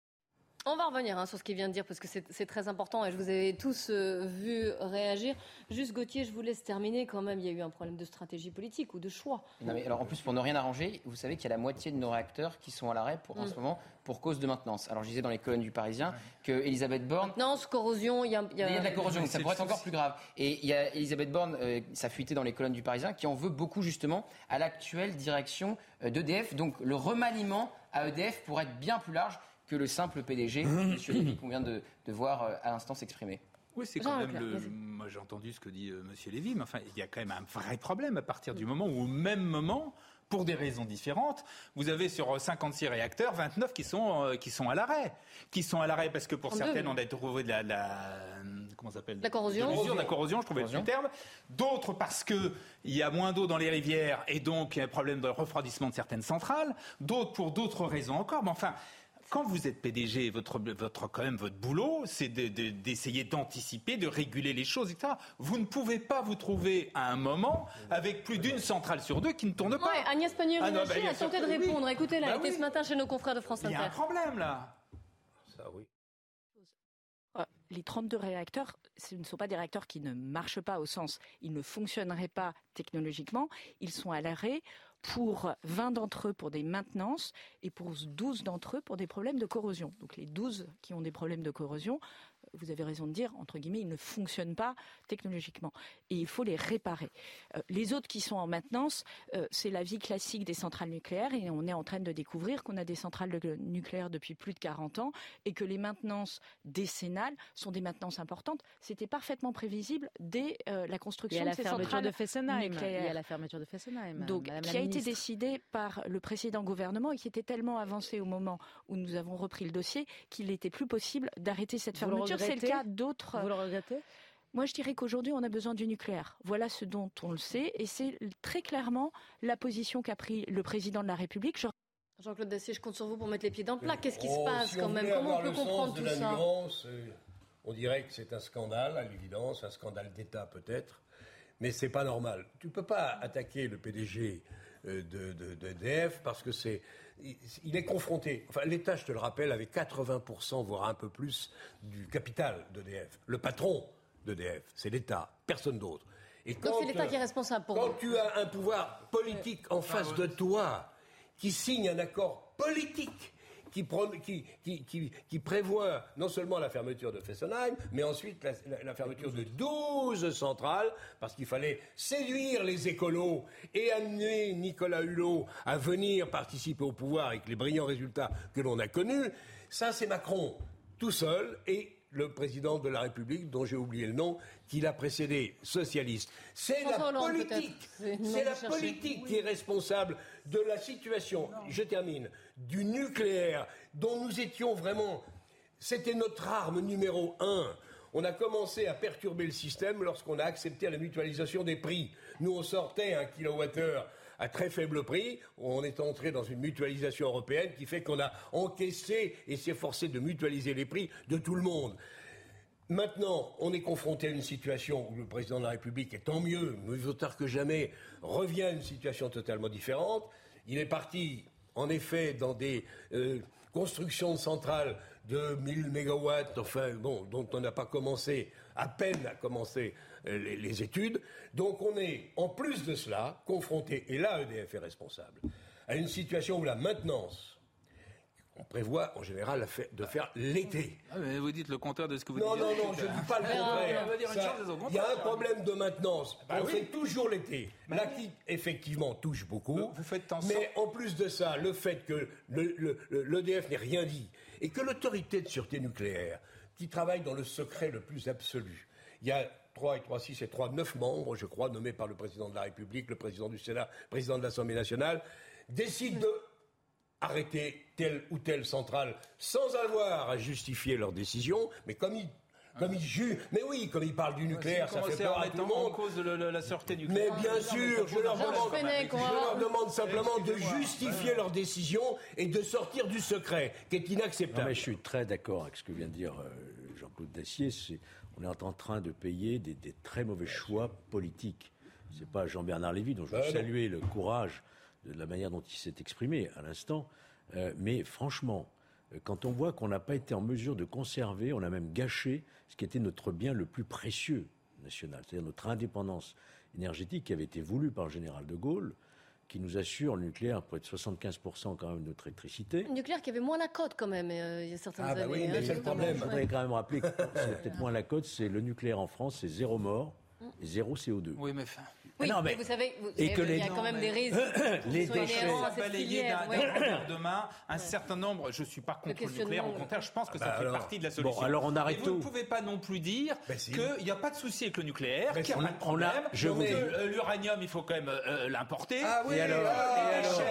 On va revenir hein, sur ce qu'il vient de dire parce que c'est très important et je vous ai tous euh, vu réagir. Juste Gauthier, je vous laisse terminer quand même. Il y a eu un problème de stratégie politique ou de choix. Non, mais alors en plus, pour ne rien arranger, vous savez qu'il y a la moitié de nos réacteurs qui sont à l'arrêt pour, en Mm. ce moment pour cause de maintenance. Alors je disais dans les colonnes du Parisien que Elisabeth Borne Maintenance, corrosion, il y a, il y a- y a de la corrosion, ça pourrait être encore plus grave. Et il y a Elisabeth Borne, euh, ça fuité dans les colonnes du Parisien, qui en veut beaucoup justement à l'actuelle direction euh, d'EDF. Donc le remaniement à EDF pour être bien plus large que le simple PDG, M. Lévy, qu'on vient de, de voir euh, à l'instant s'exprimer. Oui, c'est quand même Leclerc, le. Moi, j'ai entendu ce que dit euh, Monsieur Lévy, mais enfin, il y a quand même un vrai problème à partir du moment où, au même moment, pour des raisons différentes, vous avez sur euh, 56 réacteurs, 29 qui sont euh, qui sont à l'arrêt, qui sont à l'arrêt parce que pour 32, certaines, on a trouvé de la, de la- comment ça s'appelle? La corrosion. de l'usure, de la corrosion, je trouvais le terme. D'autres parce que il y a moins d'eau dans les rivières et donc il y a un problème de refroidissement de certaines centrales. D'autres pour d'autres raisons encore. Mais enfin. Quand vous êtes PDG, votre, votre, quand même, votre boulot, c'est de- de- d'essayer d'anticiper, de réguler les choses, etc. Vous ne pouvez pas vous trouver à un moment avec plus d'une centrale sur deux qui ne tourne pas. Ouais, Agnès Ah non, bah, Pannier-Runacher a tenté de oui. répondre. Bah elle était oui. ce matin chez nos confrères de France Il y a un Inter. problème là. Ça, oui. Euh, Les 32 réacteurs, ce ne sont pas des réacteurs qui ne marchent pas au sens, ils ne fonctionneraient pas technologiquement, ils sont à l'arrêt pour 20 d'entre eux pour des maintenances et pour 12 d'entre eux pour des problèmes de corrosion. Donc les 12 qui ont des problèmes de corrosion, vous avez raison de dire, entre guillemets, ils ne fonctionnent pas technologiquement et il faut les réparer. Euh, les autres qui sont en maintenance, euh, c'est la vie classique des centrales nucléaires et on est en train de découvrir qu'on a des centrales de- nucléaires depuis plus de 40 ans et que les maintenances décennales sont des maintenances importantes. C'était parfaitement prévisible dès euh, la construction de ces centrales de Fessenheim. Il y nucléaires. a la fermeture de Fessenheim. Donc, Madame qui a été ministre. décidé par le précédent gouvernement et qui était tellement avancé au moment où nous avons repris le dossier qu'il n'était plus possible d'arrêter cette fermeture. C'est le cas d'autres. Vous le regrettez? Moi, je dirais qu'aujourd'hui, on a besoin du nucléaire. Voilà ce dont on le sait, et c'est très clairement la position qu'a pris le président de la République. Je Jean-Claude Dacier, je compte sur vous pour mettre les pieds dans le plat. Qu'est-ce qui se Oh, passe si quand même Comment on peut comprendre de tout la ça nuance, euh, On dirait que c'est un scandale, à l'évidence, un scandale d'État peut-être, mais c'est pas normal. Tu peux pas attaquer le PDG euh, de, parce que c'est il- est confronté. Enfin, l'État, je te le rappelle, avait 80%, voire un peu plus, du capital d'EDF. Le patron d'EDF, c'est l'État, personne d'autre. Et Donc c'est l'État euh, qui est responsable pour quand vous. tu as un pouvoir politique en face de toi qui signe un accord politique qui, pro- qui, qui, qui- qui prévoit non seulement la fermeture de Fessenheim, mais ensuite la, la- la fermeture de 12 centrales, parce qu'il fallait séduire les écolos et amener Nicolas Hulot à venir participer au pouvoir avec les brillants résultats que l'on a connus. Ça, c'est Macron tout seul et le président de la République, dont j'ai oublié le nom, qui l'a précédé, socialiste. C'est la politique. C'est la politique qui est responsable de la situation, je termine, du nucléaire, dont nous étions vraiment. C'était notre arme numéro un. On a commencé à perturber le système lorsqu'on a accepté la mutualisation des prix. Nous, on sortait un kilowattheure à très faible prix. On est entré dans une mutualisation européenne qui fait qu'on a encaissé et s'est forcé de mutualiser les prix de tout le monde. Maintenant, on est confronté à une situation où le président de la République, et tant mieux, mieux tard que jamais, revient à une situation totalement différente. Il est parti, en effet, dans des euh, constructions de centrales de 1000 mégawatts, dont on n'a pas commencé, à peine à commencer euh, les, les études. Donc on est, en plus de cela, confronté, et là EDF est responsable, à une situation où la maintenance, on prévoit en général de faire l'été. Ah, mais vous dites le contraire de ce que vous Non, disiez. non, non, je ne dis pas le contraire. Il y a un problème de maintenance. Bah on oui. fait toujours l'été. La qui, effectivement, touche beaucoup. mais en plus de ça, le fait que le- le- le- l'EDF n'ait rien dit et que l'autorité de sûreté nucléaire, qui travaille dans le secret le plus absolu, il y a 3 et 3, 6 et 3, 9 membres, je crois, nommés par le président de la République, le président du Sénat, le président de l'Assemblée nationale, décident de arrêter telle ou telle centrale sans avoir à justifier leur décision, mais comme ils, comme ils jugent, mais oui, comme ils parlent du nucléaire, ça fait peur à à tout le en cause le- le- la sûreté Mais nucléaire. bien sûr, je leur demande, je leur simplement de justifier leur décision et de sortir du secret, qui est Non, inacceptable. mais je suis très d'accord avec ce que vient de dire euh, Jean-Claude Dacier. On est en train de payer des, des très mauvais choix politiques. C'est pas Jean-Bernard Lévy dont je veux Ben non. saluer le courage de la manière dont il s'est exprimé à l'instant. Euh, mais franchement, euh, quand on voit qu'on n'a pas été en mesure de conserver, on a même gâché ce qui était notre bien le plus précieux national, c'est-à-dire notre indépendance énergétique qui avait été voulue par le général de Gaulle, qui nous assure le nucléaire pour être 75% quand même de notre électricité. Le nucléaire qui avait moins la cote quand même euh, il y a certaines Ah bah années. oui, mais hein. c'est le problème. Ouais. faudrait quand même rappeler que c'est peut-être moins la cote, c'est le nucléaire en France, c'est zéro mort et zéro CO2. Oui, mais enfin. Oui, Non, mais, mais- vous savez, vous et que il y les- a quand même Non, des risques. Les déchets- balayer d'un ouais. de main un certain nombre. Je suis pas contre le nucléaire, au contraire, je pense que Ah ça bah fait partie de la Bon, solution. alors on arrête Et vous ne tout. pouvez pas non plus dire si. qu'il n'y a pas de souci avec le nucléaire, Ben qu'il n'y a pas de On a- problème, je que vous dis- euh, l'uranium, il faut quand même euh, l'importer. Ah oui, Et alors ah, les déchets,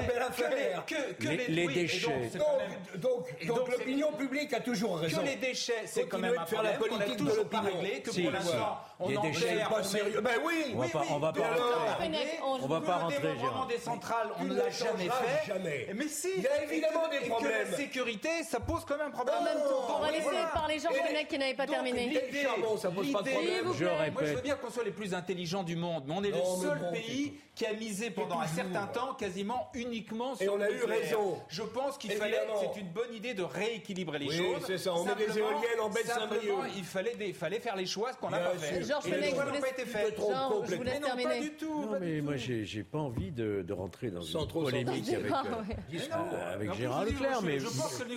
les, Les- les, les donc, l'opinion publique a toujours raison. que les déchets, c'est quand même un problème qu'on a politique de toujours pas réglé, que Si, pour l'instant, on en perd, pas on sérieux. met- Ben oui, On va oui, pas- oui. on va pas rentrer. On- On va pas Le rentrer, des centrales, on ne l'a jamais fait. jamais. Mais si. Il y a évidemment Et des et problèmes. Que la sécurité, ça pose quand même un problème. En même temps, on va laisser parler Et les- Fenech qui n'avait pas terminé. Et charbon, ça pose pas de problème. Je répète. Moi, je veux bien qu'on soit les plus intelligents du monde, mais on est le seul pays qui a misé pendant un certain temps quasiment uniquement Et sur on le a eu raison. Je pense qu'il fallait, Évidemment. c'est une bonne idée de rééquilibrer les Oui, choses. c'est ça, on met des éoliennes en baie de simplement, Saint-Brieuc. Il fallait, des- fallait faire les choix, ce qu'on n'a pas fait. Georges Fenech, vous pas été Georges, je vous laisse non, pas du tout. Non, pas mais du moi, j'ai, j'ai pas envie de, de rentrer dans Sans une trop polémique avec, euh, ouais. Mais non. euh, avec Gérard Leclerc, je- mais je pense que le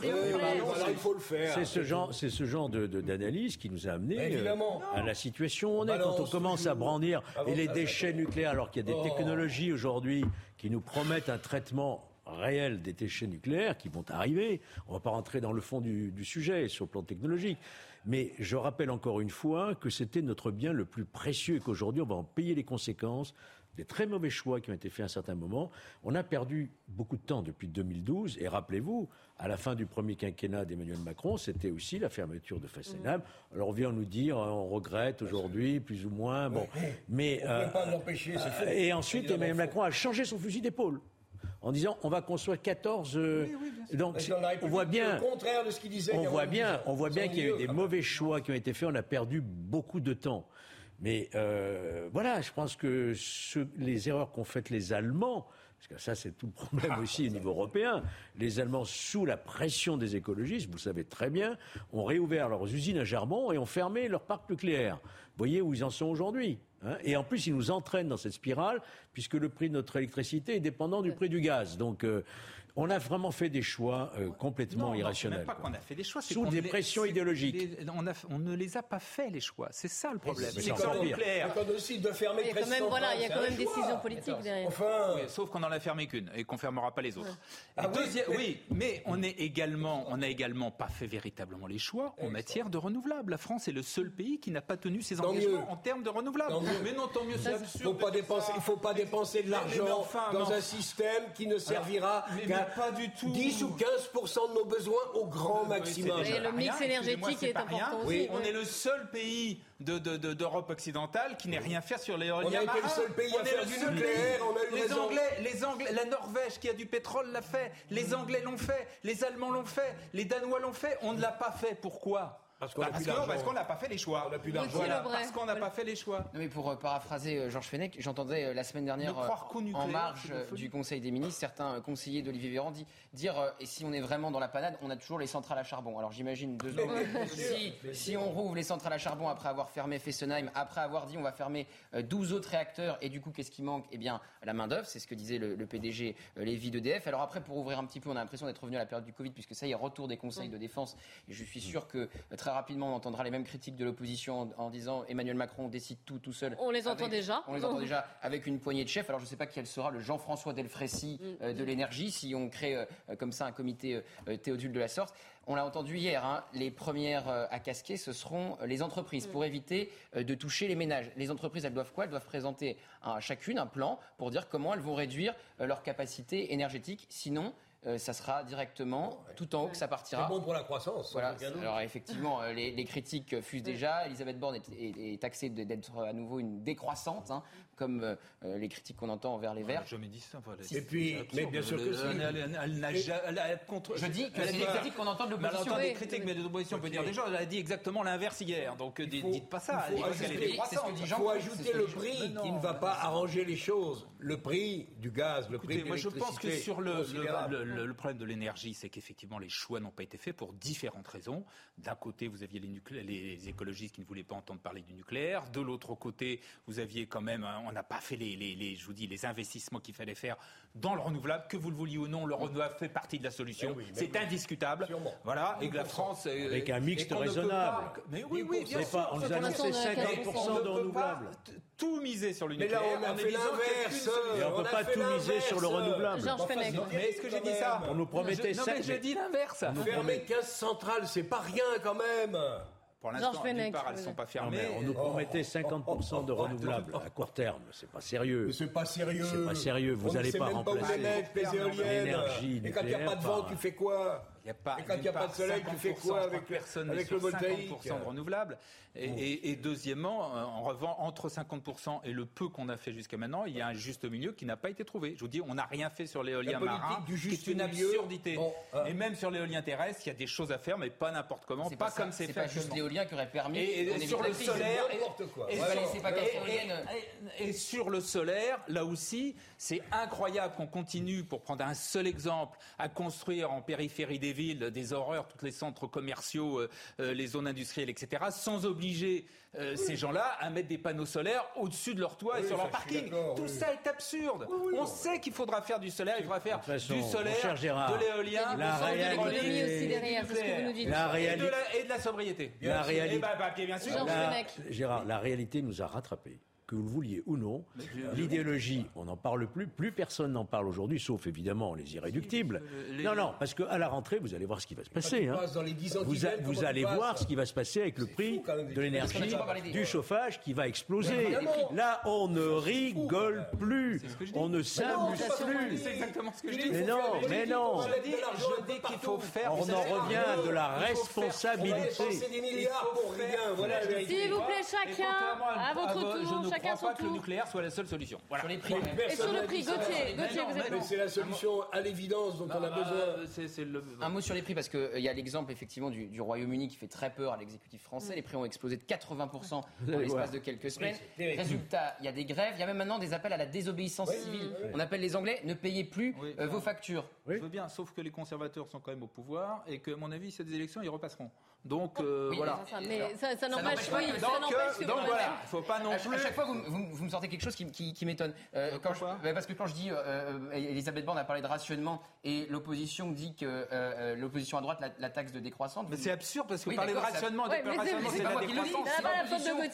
voilà, il faut le faire. c'est ce genre, c'est ce genre de, de- d'analyse qui nous a amené euh, Évidemment. à la situation où on est. Quand on commence à brandir et les déchets nucléaires, alors qu'il y a des Oh. technologies aujourd'hui qui nous promettent un traitement réel des déchets nucléaires qui vont arriver. On ne va pas rentrer dans le fond du, du sujet sur le plan technologique. Mais je rappelle encore une fois que c'était notre bien le plus précieux et qu'aujourd'hui on va en payer les conséquences des très mauvais choix qui ont été faits à un certain moment. On a perdu beaucoup de temps depuis 2012 et rappelez-vous, à la fin du premier quinquennat d'Emmanuel Macron, c'était aussi la fermeture de Fessenheim. Alors on vient nous dire, hein, on regrette aujourd'hui, plus ou moins, bon, mais On ne peut pas l'empêcher, faux. et ensuite Emmanuel. Macron a changé son fusil d'épaule en disant on va construire 14 euh, donc on voit bien c'est le contraire de ce qu'il disait. on y a voit bien, on voit bien qu'il y a eu des mauvais choix qui ont été faits. On a perdu beaucoup de temps. Mais euh, voilà, je pense que ce- les erreurs qu'ont faites les Allemands, parce que ça c'est tout le problème aussi au niveau européen, les Allemands sous la pression des écologistes, vous le savez très bien, ont réouvert leurs usines à charbon et ont fermé leur parc nucléaire. Vous voyez où ils en sont aujourd'hui. Hein. et en plus, ils nous entraînent dans cette spirale, puisque le prix de notre électricité est dépendant du prix du gaz. Donc, euh, On a vraiment fait des choix euh, complètement Non, non, irrationnels. c'est même pas qu'on a fait des choix. c'est Sous qu'on des pressions idéologiques. les- on, a- on ne les a pas fait, les choix. C'est ça le problème. c'est pire. nucléaire. Quand décide de fermer Il y a quand 13 même, voilà, il y a quand même décisions politiques derrière. Enfin, Oui, sauf qu'on n'en a fermé qu'une et qu'on fermera pas les autres. Ah oui, deuxième- mais- oui, mais on est également, on n'a également pas fait véritablement les choix en matière de renouvelables. La France est le seul pays qui n'a pas tenu ses Tant engagements mieux. en termes de renouvelables. Mais non, tant mieux, c'est il absurde. il faut pas dépenser de l'argent dans un système qui ne servira mais- qu'à pas du tout. 10 ou 15 de nos besoins au grand maximum. Et le mix énergétique est important Oui, aussi, on est le seul pays de- de- de- d'Europe occidentale qui n'ait rien fait sur l'éolien On marin. le seul pays à est faire du nucléaire, pays. on a eu les raison. Anglais, les Anglais, la Norvège qui a du pétrole l'a fait, les Anglais l'ont fait, les Allemands l'ont fait, les Danois l'ont fait. On ne l'a pas fait. Pourquoi? Parce qu'on a Bah, n'a pas fait les choix. On n'a plus d'argent. Voilà, parce qu'on n'a pas fait les choix. Non, mais pour euh, paraphraser euh, Georges Fenech, j'entendais euh, la semaine dernière, euh, en marge euh, du Conseil des ministres, certains euh, conseillers d'Olivier Véran di- dire euh, et si on est vraiment dans la panade, on a toujours les centrales à charbon. Alors j'imagine deux secondes. si, si on rouvre les centrales à charbon après avoir fermé Fessenheim, après avoir dit on va fermer euh, 12 autres réacteurs, et du coup qu'est-ce qui manque? Eh bien la main d'œuvre, c'est ce que disait le, le PDG euh, Lévy d'EDF. Alors après, pour ouvrir un petit peu, on a l'impression d'être revenu à la période du Covid, puisque ça y est, retour des conseils de défense. Et je suis sûr que très rapidement on entendra les mêmes critiques de l'opposition en, en disant Emmanuel Macron décide tout tout seul. On les entend Avec- déjà. On les entend déjà avec une poignée de chefs. Alors je ne sais pas quel sera le Jean-François Delfrécy euh, de l'énergie si on crée euh, comme ça un comité euh, Théodule de la sorte. On l'a entendu hier, hein, les premières à casquer, ce seront les entreprises pour éviter de toucher les ménages. Les entreprises, elles doivent quoi? Elles doivent présenter un- chacune un plan pour dire comment elles vont réduire leur capacité énergétique. Sinon, euh, ça sera directement tout en haut que ça partira. C'est bon pour la croissance. Voilà. Alors effectivement, euh, les, les critiques fusent déjà. Elisabeth Borne est, est- est taxée d'être à nouveau une décroissante, hein, comme euh, les critiques qu'on entend envers les Verts. Je me dis ça. voilà. Et puis, mais bien sûr que. Elle- contre. Je dis que c'est des pas- critiques qu'on entend de Mais elle l'opposition. entend des critiques, mais de l'opposition, on peut dire des choses. Elle a dit exactement l'inverse hier. Donc, dites- faut- dites pas ça. il faut Elle dit qu'elle est ajouter- dit le dit prix qui ne va pas arranger les choses. Le prix du gaz, le prix de moi je pense que sur le, considérable. le- le- le problème de l'énergie, c'est qu'effectivement les choix n'ont pas été faits pour différentes raisons. D'un côté, vous aviez les, écologistes qui ne voulaient pas entendre parler du nucléaire. De l'autre côté, vous aviez quand même, hein, on n'a pas fait les, les- les- je vous dis, les investissements qu'il fallait faire dans le renouvelable. Que vous le vouliez ou non, le renouvelable fait partie de la solution. Eh oui, mais c'est oui. indiscutable. Sûrement. Voilà, et que la France euh, Avec un mixte ne peut raisonnable. pas- Mais oui, oui, bien sûr. pas- on nous a Pour l'instant, annoncé on est à 50% On de ne peut t- tout miser sur le Mais nucléaire. là, on a en fait ne l'inverse. Et on peut a pas tout miser sur le renouvelable. Mais est-ce que j'ai dit ça. On nous promettait Je- Non, ça. mais j'ai dit l'inverse. Fermer 15 centrales, c'est pas rien quand même. Pour l'instant, d'une part, elles ne sont pas Non, fermées. mais on nous promettait 50% de renouvelables à court terme. C'est pas sérieux. Mais c'est pas sérieux. C'est pas sérieux. Vous On ne allez sait pas remplacer l'énergie Et quand il n'y a pas de vent, nucléaire tu fais quoi? Y a pas, Et quand il y a pas de soleil, tu fais 50%, quoi avec- personne avec sur le voltaïque 50% de renouvelables. Et, et- et deuxièmement, euh, en revanche, entre 50% et le peu qu'on a fait jusqu'à maintenant, il y a un juste milieu qui n'a pas été trouvé. Je vous dis, on n'a rien fait sur l'éolien marin, du qui est une milieu, absurdité. bon, euh, et même sur l'éolien terrestre, il y a des choses à faire, mais pas n'importe comment, C'est pas, pas ça, comme c'est c'est fait pas juste l'éolien qui aurait permis Et, sur le solaire, C'est et- et sur le solaire, là aussi, c'est incroyable qu'on continue, pour prendre un seul exemple, à construire en périphérie des villes des horreurs, tous les centres commerciaux, euh, euh, les zones industrielles, etc., sans obliger euh, ces gens-là à mettre des panneaux solaires au-dessus de leur toit et sur leur parking. Tout oui. ça est absurde. On sait qu'il faudra faire du solaire, il faudra faire façon, du solaire, cher Gérard, de l'éolien, la du réalité-. La et, réalité- de la, et de la sobriété. La réalité- Et bah, bah, bien sûr. Gérard, la réalité nous a rattrapés. Que vous le vouliez ou non, l'idéologie, on n'en parle plus. Plus personne n'en parle aujourd'hui, sauf évidemment les irréductibles. les- Non, non, parce qu'à la rentrée, vous allez voir ce qui va se passer. hein. passes dans les 10 ans qui Vous, a- allez voir ce qui va se passer avec le prix fou, quand même, de l'énergie, du chauffage qui va exploser. Là, on ne rigole plus. On ne s'amuse plus. C'est exactement ce que je Il dis. faut Mais non, mais non. Je dis, qu'il faut faire. On en revient de la responsabilité. S'il vous plaît, chacun, à votre vo- tour, je ne chacun crois son pas que le tour. nucléaire soit la seule solution. Voilà. Sur les prix. Et sur le prix, dit Gauthier, ça. Gauthier, vous êtes Mais c'est la solution à l'évidence dont on a besoin. Euh, c'est- c'est le- Un mot sur les prix, parce qu'il y a l'exemple effectivement du, du Royaume-Uni qui fait très peur à l'exécutif français. Les prix ont explosé de 80% Vous en allez l'espace de quelques semaines. terrible. Résultat, il y a des grèves, il y a même maintenant des appels à la désobéissance civile. On appelle les Anglais, ne payez plus Oui, euh, vos factures. Je veux bien, sauf que les conservateurs sont quand même au pouvoir et que, à mon avis, des élections, ils repasseront. Donc euh, Oui, voilà. Ça, mais ça, ça n'empêche pas oui, ça Donc, n'empêche euh, que donc voilà. voilà, il faut pas non à, plus. à chaque fois, vous, vous- vous me sortez quelque chose qui, qui- qui m'étonne. Euh, quand je- bah, parce que quand je dis, euh, euh, Elisabeth Borne a parlé de rationnement et l'opposition dit que euh, euh, l'opposition à droite la, la taxe de décroissante. Mais c'est absurde parce que Oui, parler de rationnement, Ouais, mais déclaration, c'est- la décroissance.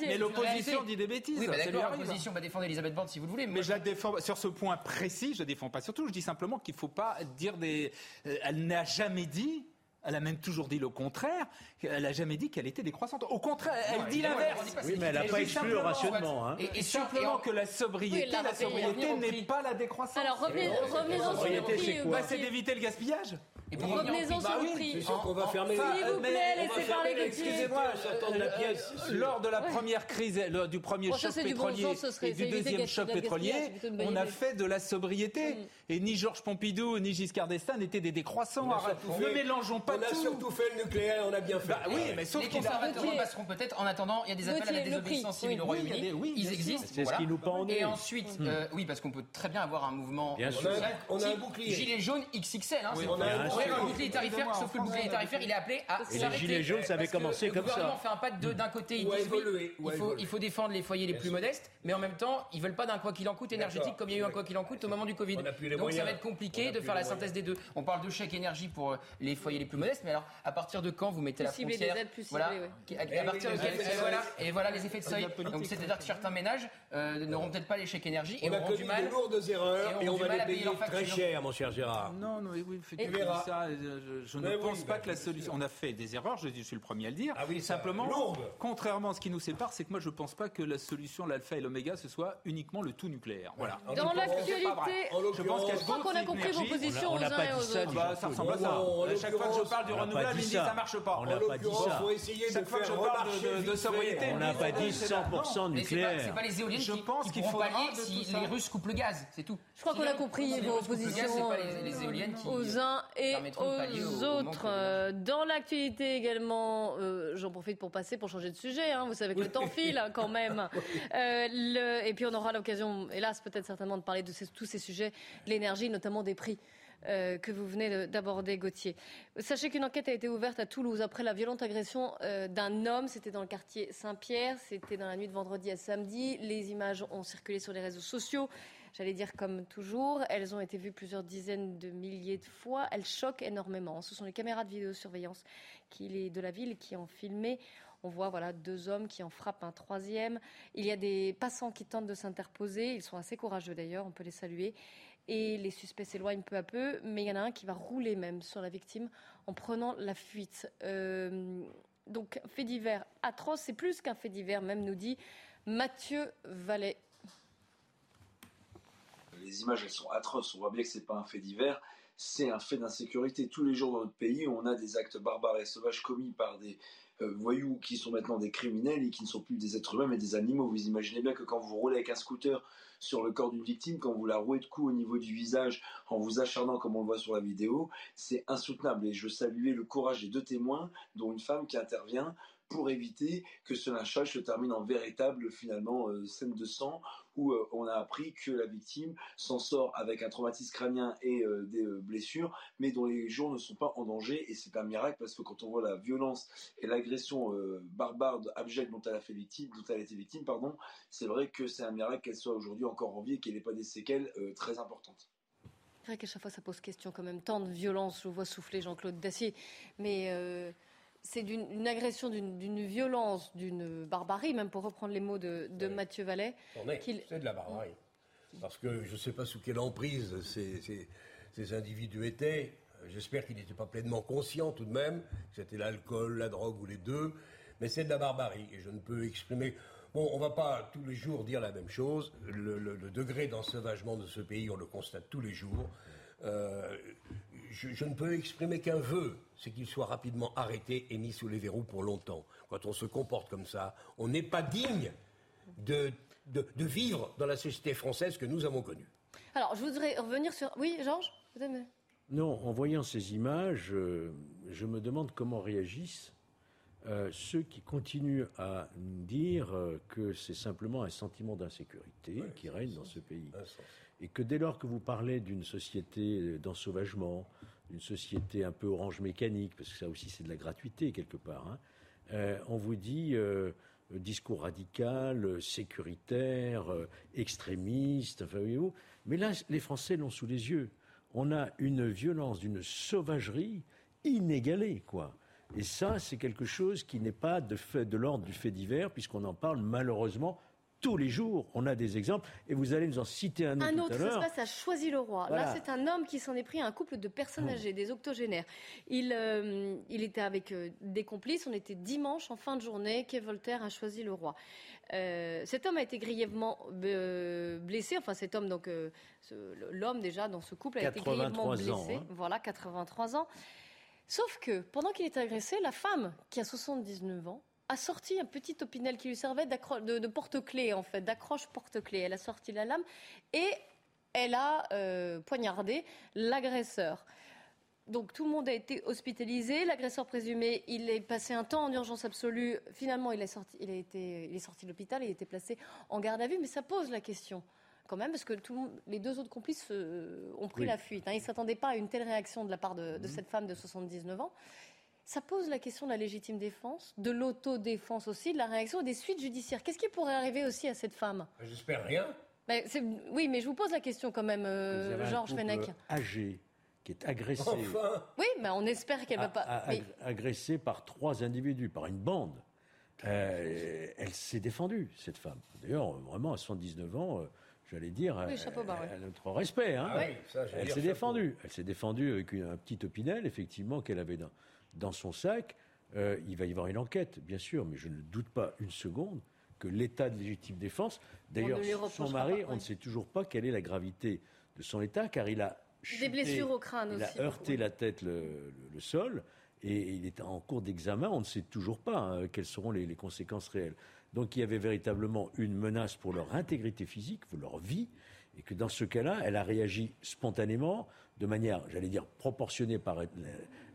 Mais l'opposition dit des bêtises. Oui, bah d'accord, l'opposition va défendre Elisabeth Borne si vous le voulez. Mais je la défends sur ce point précis, je la défends pas surtout. Je dis simplement qu'il faut pas dire des. euh, Elle n'a jamais dit. Elle a même toujours dit le contraire. Elle n'a jamais dit qu'elle était décroissante. Au contraire, elle dit l'inverse. Oui, mais elle n'a pas exclu le rationnement. hein. Et, Et et sur- simplement et en- que la Oui, sobriété, la la sobriété n'est pas la décroissance. Alors revenez-en sur le sobriété, prix. c'est quoi Bah, c'est d'éviter le gaspillage. et pour Revenez-en sur bah le prix. C'est sûr qu'on va fermer. Enfin, S'il vous plaît, laissez faire parler les-. Excusez-moi, de la pièce. Lors de la première crise, du premier choc pétrolier et du deuxième choc pétrolier, on a fait de la sobriété. Mm. Et ni Georges Pompidou ni Giscard d'Estaing n'étaient des décroissants. Ne mélangeons pas On a tout. surtout fait le nucléaire, on a bien fait. Bah oui, mais sauf les qu'on conservateurs repasseront peut-être. En attendant, il y a des appels à la désobéissance civile au Royaume-Uni. Ils existent. C'est ce qui nous pend. Et ensuite, euh, oui, parce qu'on peut très bien avoir un mouvement. Bien sûr. social. On a un bouclier. Gilet jaune XXL. Hein, on a un bouclier. tarifaire, sauf que le bouclier tarifaire, il est appelé à Et les s'arrêter. gilets jaunes, ça avait commencé comme Le gouvernement ça. fait un pas de d'un côté, il faut, défendre les foyers les plus modestes, mais en même temps, ils veulent pas d'un quoi qu'il en coûte énergétique comme il y a eu un quoi qu'il en coûte au moment du Covid. Donc ça va être compliqué de faire la synthèse des deux. On parle de chèque énergie pour euh, les foyers les plus modestes, mais alors à partir de quand vous mettez la frontière des aides plus voilà, à, Eh à partir de quel- et seuil. voilà, et voilà les effets de seuil. Donc c'est-à-dire que certains ménages euh, n'auront peut-être pas les chèques énergie et On a auront du mal. de lourdes erreurs et et on va les payer très cher, mon cher Gérard. Non, non, oui, verras. ça. Je, ne oui, pense pas que la solution. On a fait des erreurs, je, je suis le premier à le dire. Ah oui, Simplement, contrairement à ce qui nous sépare, c'est que moi je ne pense pas que la solution, l'alpha et l'oméga, ce soit uniquement le tout nucléaire. Voilà. Dans l'actualité, Je pense qu'il y a qu'on a compris vos positions On aux uns pas et aux ça, autres. Bah, ça ressemble à ça. Chaque fois que je parle du on n'a pas renouvelable, dit il me dit ça. ça marche pas. On n'a pas dit ça. faut essayer de Chaque fois que faire je parle de, de, de sobriété. On n'a pas dit 100% Mais c'est pas, c'est nucléaire. pas les éoliennes Je qui, pense qui qu'il faudra pallier de si ça. les Russes coupent le gaz, c'est tout. Je crois qu'on a compris vos positions qui aux uns et de aux autres. Euh, Dans l'actualité également, euh, j'en profite pour passer, pour changer de sujet. hein, vous savez que le temps file hein, quand même. Euh, et puis on aura l'occasion, hélas peut-être certainement, de parler de tous ces sujets, de l'énergie, notamment des prix. Euh, que vous venez de- d'aborder, Gauthier. Sachez qu'une enquête a été ouverte à Toulouse après la violente agression euh, d'un homme. C'était dans le quartier Saint-Pierre. C'était dans la nuit de vendredi à samedi. Les images ont circulé sur les réseaux sociaux. J'allais dire comme toujours, elles ont été vues plusieurs dizaines de milliers de fois. Elles choquent énormément. Ce sont les caméras de vidéosurveillance qui, de la ville qui ont filmé. On voit voilà deux hommes qui en frappent un troisième. Il y a des passants qui tentent de s'interposer. Ils sont assez courageux d'ailleurs, on peut les saluer. Et les suspects s'éloignent peu à peu, mais il y en a un qui va rouler même sur la victime en prenant la fuite. Euh, donc, fait divers atroce, c'est plus qu'un fait divers, même nous dit Mathieu Vallet. Les images, elles sont atroces. On voit bien que c'est pas un fait divers, c'est un fait d'insécurité. Tous les jours dans notre pays, on a des actes barbares et sauvages commis par des euh, voyous qui sont maintenant des criminels et qui ne sont plus des êtres humains mais des animaux. Vous imaginez bien que quand vous roulez avec un scooter sur le corps d'une victime, quand vous la rouez de coups au niveau du visage en vous acharnant comme on le voit sur la vidéo, c'est insoutenable. Et je saluais le courage des deux témoins, dont une femme qui intervient pour éviter que ce lynchage se termine en véritable finalement euh, scène de sang où euh, on a appris que la victime s'en sort avec un traumatisme crânien et euh, des blessures, mais dont les jours ne sont pas en danger et c'est un miracle parce que quand on voit la violence et l'agression barbare, abjecte dont elle a fait victime, dont elle a été victime, pardon, c'est vrai que c'est un miracle qu'elle soit aujourd'hui encore en vie et qu'elle n'ait pas des séquelles très importantes. C'est vrai qu'à chaque fois, ça pose question quand même. Tant de violence, je vois souffler Jean-Claude Dacier. Mais c'est d'une une agression, d'une violence, d'une barbarie, même pour reprendre les mots de, de Mathieu Vallet. C'est de la barbarie. Parce que je ne sais pas sous quelle emprise ces, ces- ces individus étaient. J'espère qu'ils n'étaient pas pleinement conscients tout de même, c'était l'alcool, la drogue ou les deux. Mais c'est de la barbarie. Et je ne peux exprimer. Bon, on ne va pas tous les jours dire la même chose. Le, le- le degré d'ensauvagement de ce pays, on le constate tous les jours. Euh, je, je ne peux exprimer qu'un vœu, c'est qu'il soit rapidement arrêté et mis sous les verrous pour longtemps. Quand on se comporte comme ça, on n'est pas digne de, de- de vivre dans la société française que nous avons connue. Alors, je voudrais revenir sur. Oui, Georges Vous aimez Non, en voyant ces images, euh, je me demande comment réagissent euh, ceux qui continuent à dire euh, que c'est simplement un sentiment d'insécurité qui règne dans ce pays. Et que dès lors que vous parlez d'une société d'ensauvagement, d'une société un peu orange mécanique, parce que ça aussi c'est de la gratuité quelque part, hein, euh, on vous dit euh, discours radical, euh, sécuritaire, euh, extrémiste, enfin, voyez-vous. Mais là, les Français l'ont sous les yeux. On a une violence, d'une sauvagerie inégalée, quoi. Et ça, c'est quelque chose qui n'est pas de, fait, de l'ordre du fait divers, puisqu'on en parle malheureusement tous les jours. On a des exemples, et vous allez nous en citer un autre Un tout autre, à ça se passe à Choisy-le-Roi. Voilà. Là, c'est un homme qui s'en est pris à un couple de personnes âgées, des octogénaires. Il, euh, il était avec euh, des complices. On était dimanche, en fin de journée, quai Voltaire à Choisy-le-Roi. Euh, cet homme a été grièvement blessé. Enfin, cet homme, donc l'homme déjà dans ce couple a été grièvement 83 ans, blessé. hein. Voilà, 83 ans. Sauf que pendant qu'il était agressé, la femme, qui a 79 ans, a sorti un petit opinel qui lui servait de, de porte-clés, en fait, d'accroche porte-clés. Elle a sorti la lame et elle a euh, poignardé l'agresseur. Donc tout le monde a été hospitalisé. L'agresseur présumé, il est passé un temps en urgence absolue. Finalement, il est sorti, il a été, il est sorti de l'hôpital et il a été placé en garde à vue. Mais ça pose la question quand même, parce que tout les deux autres complices euh, ont pris Oui. la fuite. hein. Ils ne s'attendaient pas à une telle réaction de la part de, de cette femme de 79 ans. Ça pose la question de la légitime défense, de l'autodéfense aussi, de la réaction et des suites judiciaires. Qu'est-ce qui pourrait arriver aussi à cette femme? J'espère rien. C'est- Oui, mais je vous pose la question quand même, euh, Georges Fenech. âgé qui est agressé, Enfin Oui, mais on espère qu'elle va a- pas. a- mais- ag- agressé par trois individus, par une bande. Euh, elle s'est défendue, cette femme. D'ailleurs, vraiment, à 79 ans, euh, j'allais dire, Oui, bas, ouais. elle a notre respect. hein. Ah oui, ça, elle dire s'est chapeau. défendue. Elle s'est défendue avec une- un petit opinel, effectivement, qu'elle avait dans, dans son sac. Euh, il va y avoir une enquête, bien sûr, mais je ne doute pas une seconde que l'état de légitime défense. D'ailleurs, son mari, pas, on ne sait toujours pas quelle est la gravité de son état, car il a Des blessures au crâne il aussi. a heurté Oui. la tête le, le- le sol et il est en cours d'examen. On ne sait toujours pas hein, quelles seront les, les conséquences réelles. Donc il y avait véritablement une menace pour leur intégrité physique, pour leur vie, et que dans ce cas-là, elle a réagi spontanément, de manière, j'allais dire, proportionnée par,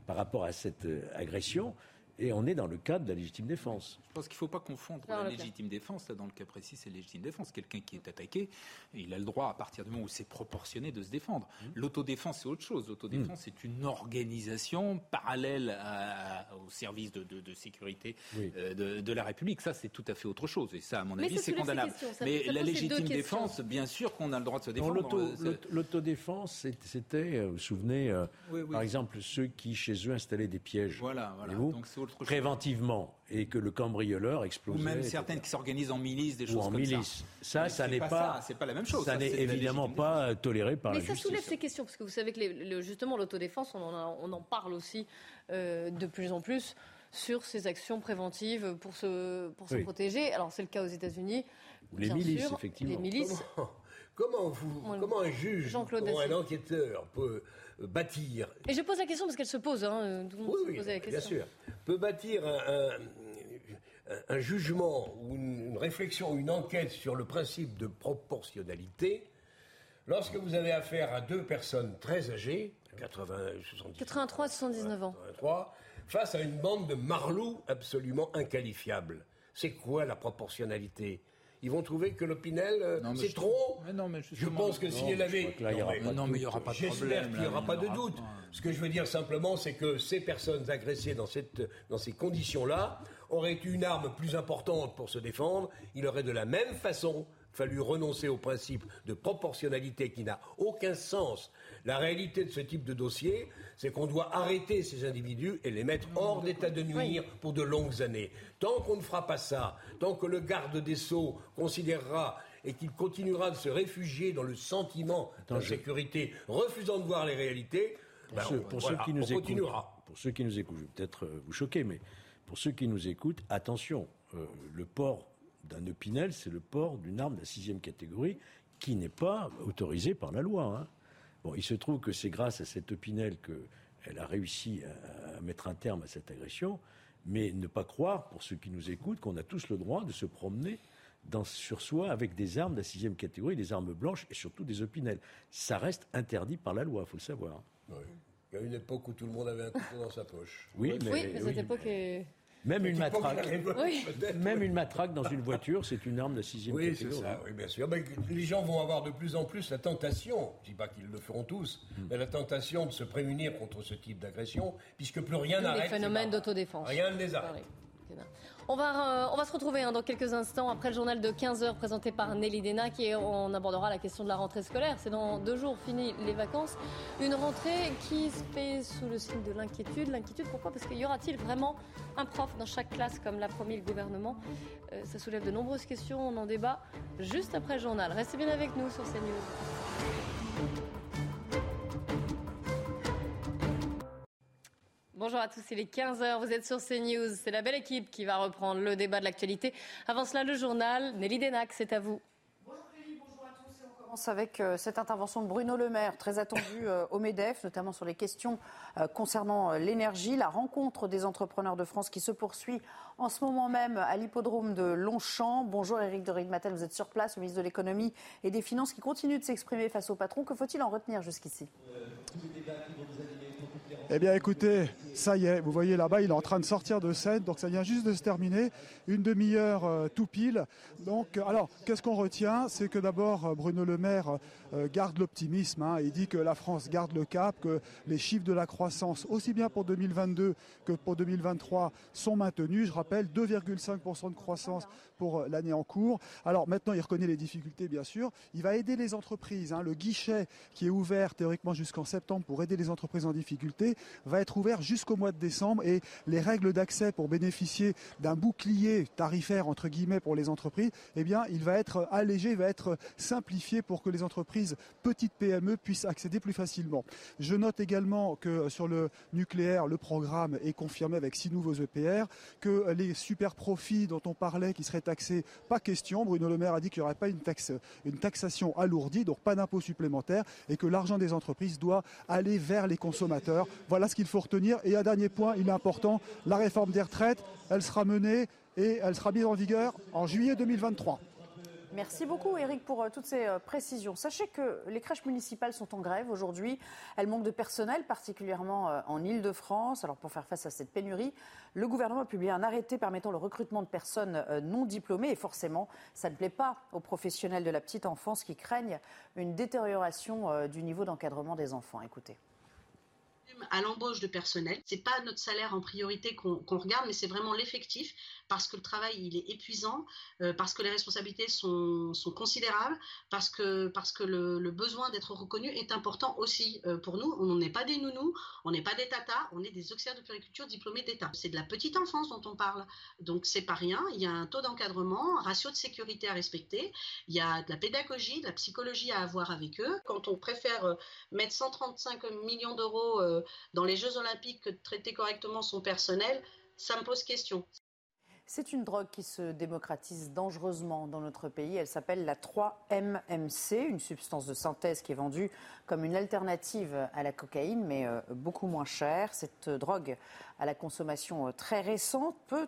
par rapport à cette euh, agression. Et on est dans le cadre de la légitime défense. Je pense qu'il ne faut pas confondre la légitime défense. Là, dans le cas précis, c'est légitime défense. Quelqu'un qui est attaqué, il a le droit, à partir du moment où c'est proportionné, de se défendre. Mmh. L'autodéfense, c'est autre chose. L'autodéfense, c'est une organisation parallèle à- au service de, de- de sécurité Oui. euh, de, de la République. Ça, c'est tout à fait autre chose. Et ça, à mon Mais avis, c'est condamnable. Mais la légitime questions. défense, bien sûr qu'on a le droit de se défendre. Euh, L'autodéfense, c'était, euh, vous vous souvenez, euh, Oui, oui. par exemple, ceux qui chez eux installaient des pièges. Voilà, voilà. Donc, c'est autre chose. préventivement, et que le cambrioleur Ou explosait. même etc. certaines qui s'organisent en milice, des ou choses en comme milice. Ça, Mais ça, c'est n'est pas pas, ça, c'est pas la même chose. Ça Ça, n'est évidemment pas euh, toléré par Mais la ça justice. soulève ces questions, parce que vous savez que les- le- justement l'autodéfense, on en, a- on en parle aussi euh, de plus en plus sur ces actions préventives pour se, pour se Oui. protéger. Alors c'est le cas aux États-Unis. Ou les milices, sûr. effectivement. Les milices. Comment, comment vous, Ouais. comment un juge, comment un enquêteur peut euh, bâtir Et je pose la question parce qu'elle se pose. Hein, tout le monde Oui, se posait la bien question. sûr, peut bâtir un, un- un jugement ou une, une réflexion, une enquête sur le principe de proportionnalité lorsque vous avez affaire à deux personnes très âgées, 80, 70, 83 79 ans. 83, face à une bande de marlous absolument inqualifiables. C'est quoi la proportionnalité? Ils vont trouver que l'Opinel, euh, Non, mais c'est je- trop. mais non, mais je pense que non, si avait. là, non, mais il y doute. aura pas de J'espère qu'il n'y aura pas de doute. Ce que je veux dire simplement, c'est que ces personnes agressées dans, cette, dans ces conditions-là auraient eu une arme plus importante pour se défendre. Il aurait de la même façon fallu renoncer au principe de proportionnalité qui n'a aucun sens. La réalité de ce type de dossier, c'est qu'on doit arrêter ces individus et les mettre hors d'état de nuire pour de longues années. Tant qu'on ne fera pas ça, tant que le garde des Sceaux considérera et qu'il continuera de se réfugier dans le sentiment d'insécurité, refusant de voir les réalités, Pour, ben, ceux, on- pour voilà, ceux qui nous on écoutent, continuera. pour ceux qui nous écoutent, je vais peut-être euh, vous choquer, mais pour ceux qui nous écoutent, attention, euh, le port d'un opinel, c'est le port d'une arme de la sixième catégorie qui n'est pas autorisée par la loi. hein. Bon, il se trouve que c'est grâce à cette opinel qu'elle a réussi à, à mettre un terme à cette agression, mais ne pas croire, pour ceux qui nous écoutent, qu'on a tous le droit de se promener dans, sur soi avec des armes de la sixième catégorie, des armes blanches et surtout des opinels. Ça reste interdit par la loi, il faut le savoir. Oui. Il y a une époque où tout le monde avait un couteau dans sa poche. Oui, mais, Oui, mais cette époque est. Même une matraque, la révolte, Oui. peut-être. même une matraque dans une voiture, c'est une arme de sixième Oui, c'est catégorie. ça, oui, bien sûr. Les gens vont avoir de plus en plus la tentation, je ne dis pas qu'ils le feront tous, Hmm. mais la tentation de se prémunir contre ce type d'agression, puisque plus rien Des n'arrête. phénomènes ces barbares. d'autodéfense. Rien ne les arrête. On va, euh, on va se retrouver hein, dans quelques instants après le journal de 15h présenté par Nelly Denac et on abordera la question de la rentrée scolaire. C'est dans deux jours fini les vacances. Une rentrée qui se fait sous le signe de l'inquiétude. L'inquiétude pourquoi? Parce qu'il y aura-t-il vraiment un prof dans chaque classe comme l'a promis le gouvernement? Euh, Ça soulève de nombreuses questions. On en débat juste après le journal. Restez bien avec nous sur CNews. Bonjour à tous, il est 15h, vous êtes sur CNews. C'est la belle équipe qui va reprendre le débat de l'actualité. Avant cela, le journal. Nelly Denac, c'est à vous. On commence avec euh, cette intervention de Bruno Le Maire, très attendue euh, au MEDEF, notamment sur les questions euh, concernant l'énergie. La rencontre des entrepreneurs de France qui se poursuit en ce moment même à l'hippodrome de Longchamp. Bonjour Éric de Ridmatel, vous êtes sur place, le ministre de l'économie et des finances qui continue de s'exprimer face au patron. Que faut-il en retenir jusqu'ici? Eh bien écoutez, ça y est, vous voyez là-bas, il est en train de sortir de scène, donc ça vient juste de se terminer, une demi-heure euh, tout pile. Donc euh, alors, qu'est-ce qu'on retient? C'est que d'abord euh, Bruno Le Maire garde l'optimisme, hein. il dit que la France garde le cap, que les chiffres de la croissance, aussi bien pour 2022 que pour 2023, sont maintenus. Je rappelle, 2,5% de croissance pour l'année en cours. Alors maintenant, il reconnaît les difficultés, bien sûr. Il va aider les entreprises. hein. Le guichet qui est ouvert théoriquement jusqu'en septembre pour aider les entreprises en difficulté va être ouvert jusqu'au mois de décembre et les règles d'accès pour bénéficier d'un bouclier tarifaire entre guillemets pour les entreprises, eh bien, il va être allégé, il va être simplifié pour que les entreprises petites PME puissent accéder plus facilement. Je note également que sur le nucléaire, le programme est confirmé avec six nouveaux EPR, que les super profits dont on parlait qui seraient taxés, pas question. Bruno Le Maire a dit qu'il n'y aurait pas une, taxe, une taxation alourdie, donc pas d'impôt supplémentaire, et que l'argent des entreprises doit aller vers les consommateurs. Voilà ce qu'il faut retenir. Et un dernier point, il est important, la réforme des retraites, elle sera menée et elle sera mise en vigueur en juillet 2023. Merci beaucoup Eric pour euh, toutes ces euh, précisions. Sachez que les crèches municipales sont en grève aujourd'hui. Elles manquent de personnel, particulièrement euh, en Ile-de-France. Alors pour faire face à cette pénurie, le gouvernement a publié un arrêté permettant le recrutement de personnes non diplômées. Et forcément, ça ne plaît pas aux professionnels de la petite enfance qui craignent une détérioration du niveau d'encadrement des enfants. Écoutez. À l'embauche de personnel. C'est pas notre salaire en priorité qu'on regarde, mais c'est vraiment l'effectif parce que le travail il est épuisant, euh, parce que les responsabilités sont, considérables, parce que parce que le, besoin d'être reconnu est important aussi euh, pour nous. On n'est pas des nounous, on n'est pas des tatas, on est des auxiliaires de puriculture diplômés d'État. C'est de la petite enfance dont on parle, donc c'est pas rien. Il y a un taux d'encadrement, un ratio de sécurité à respecter. Il y a de la pédagogie, de la psychologie à avoir avec eux. Quand on préfère euh, mettre 135 millions d'euros dans les Jeux Olympiques que de traiter correctement son personnel, ça me pose question. C'est une drogue qui se démocratise dangereusement dans notre pays. Elle s'appelle la 3-MMC, une substance de synthèse qui est vendue comme une alternative à la cocaïne, mais euh, beaucoup moins chère. Cette euh, drogue à la consommation euh, très récente peut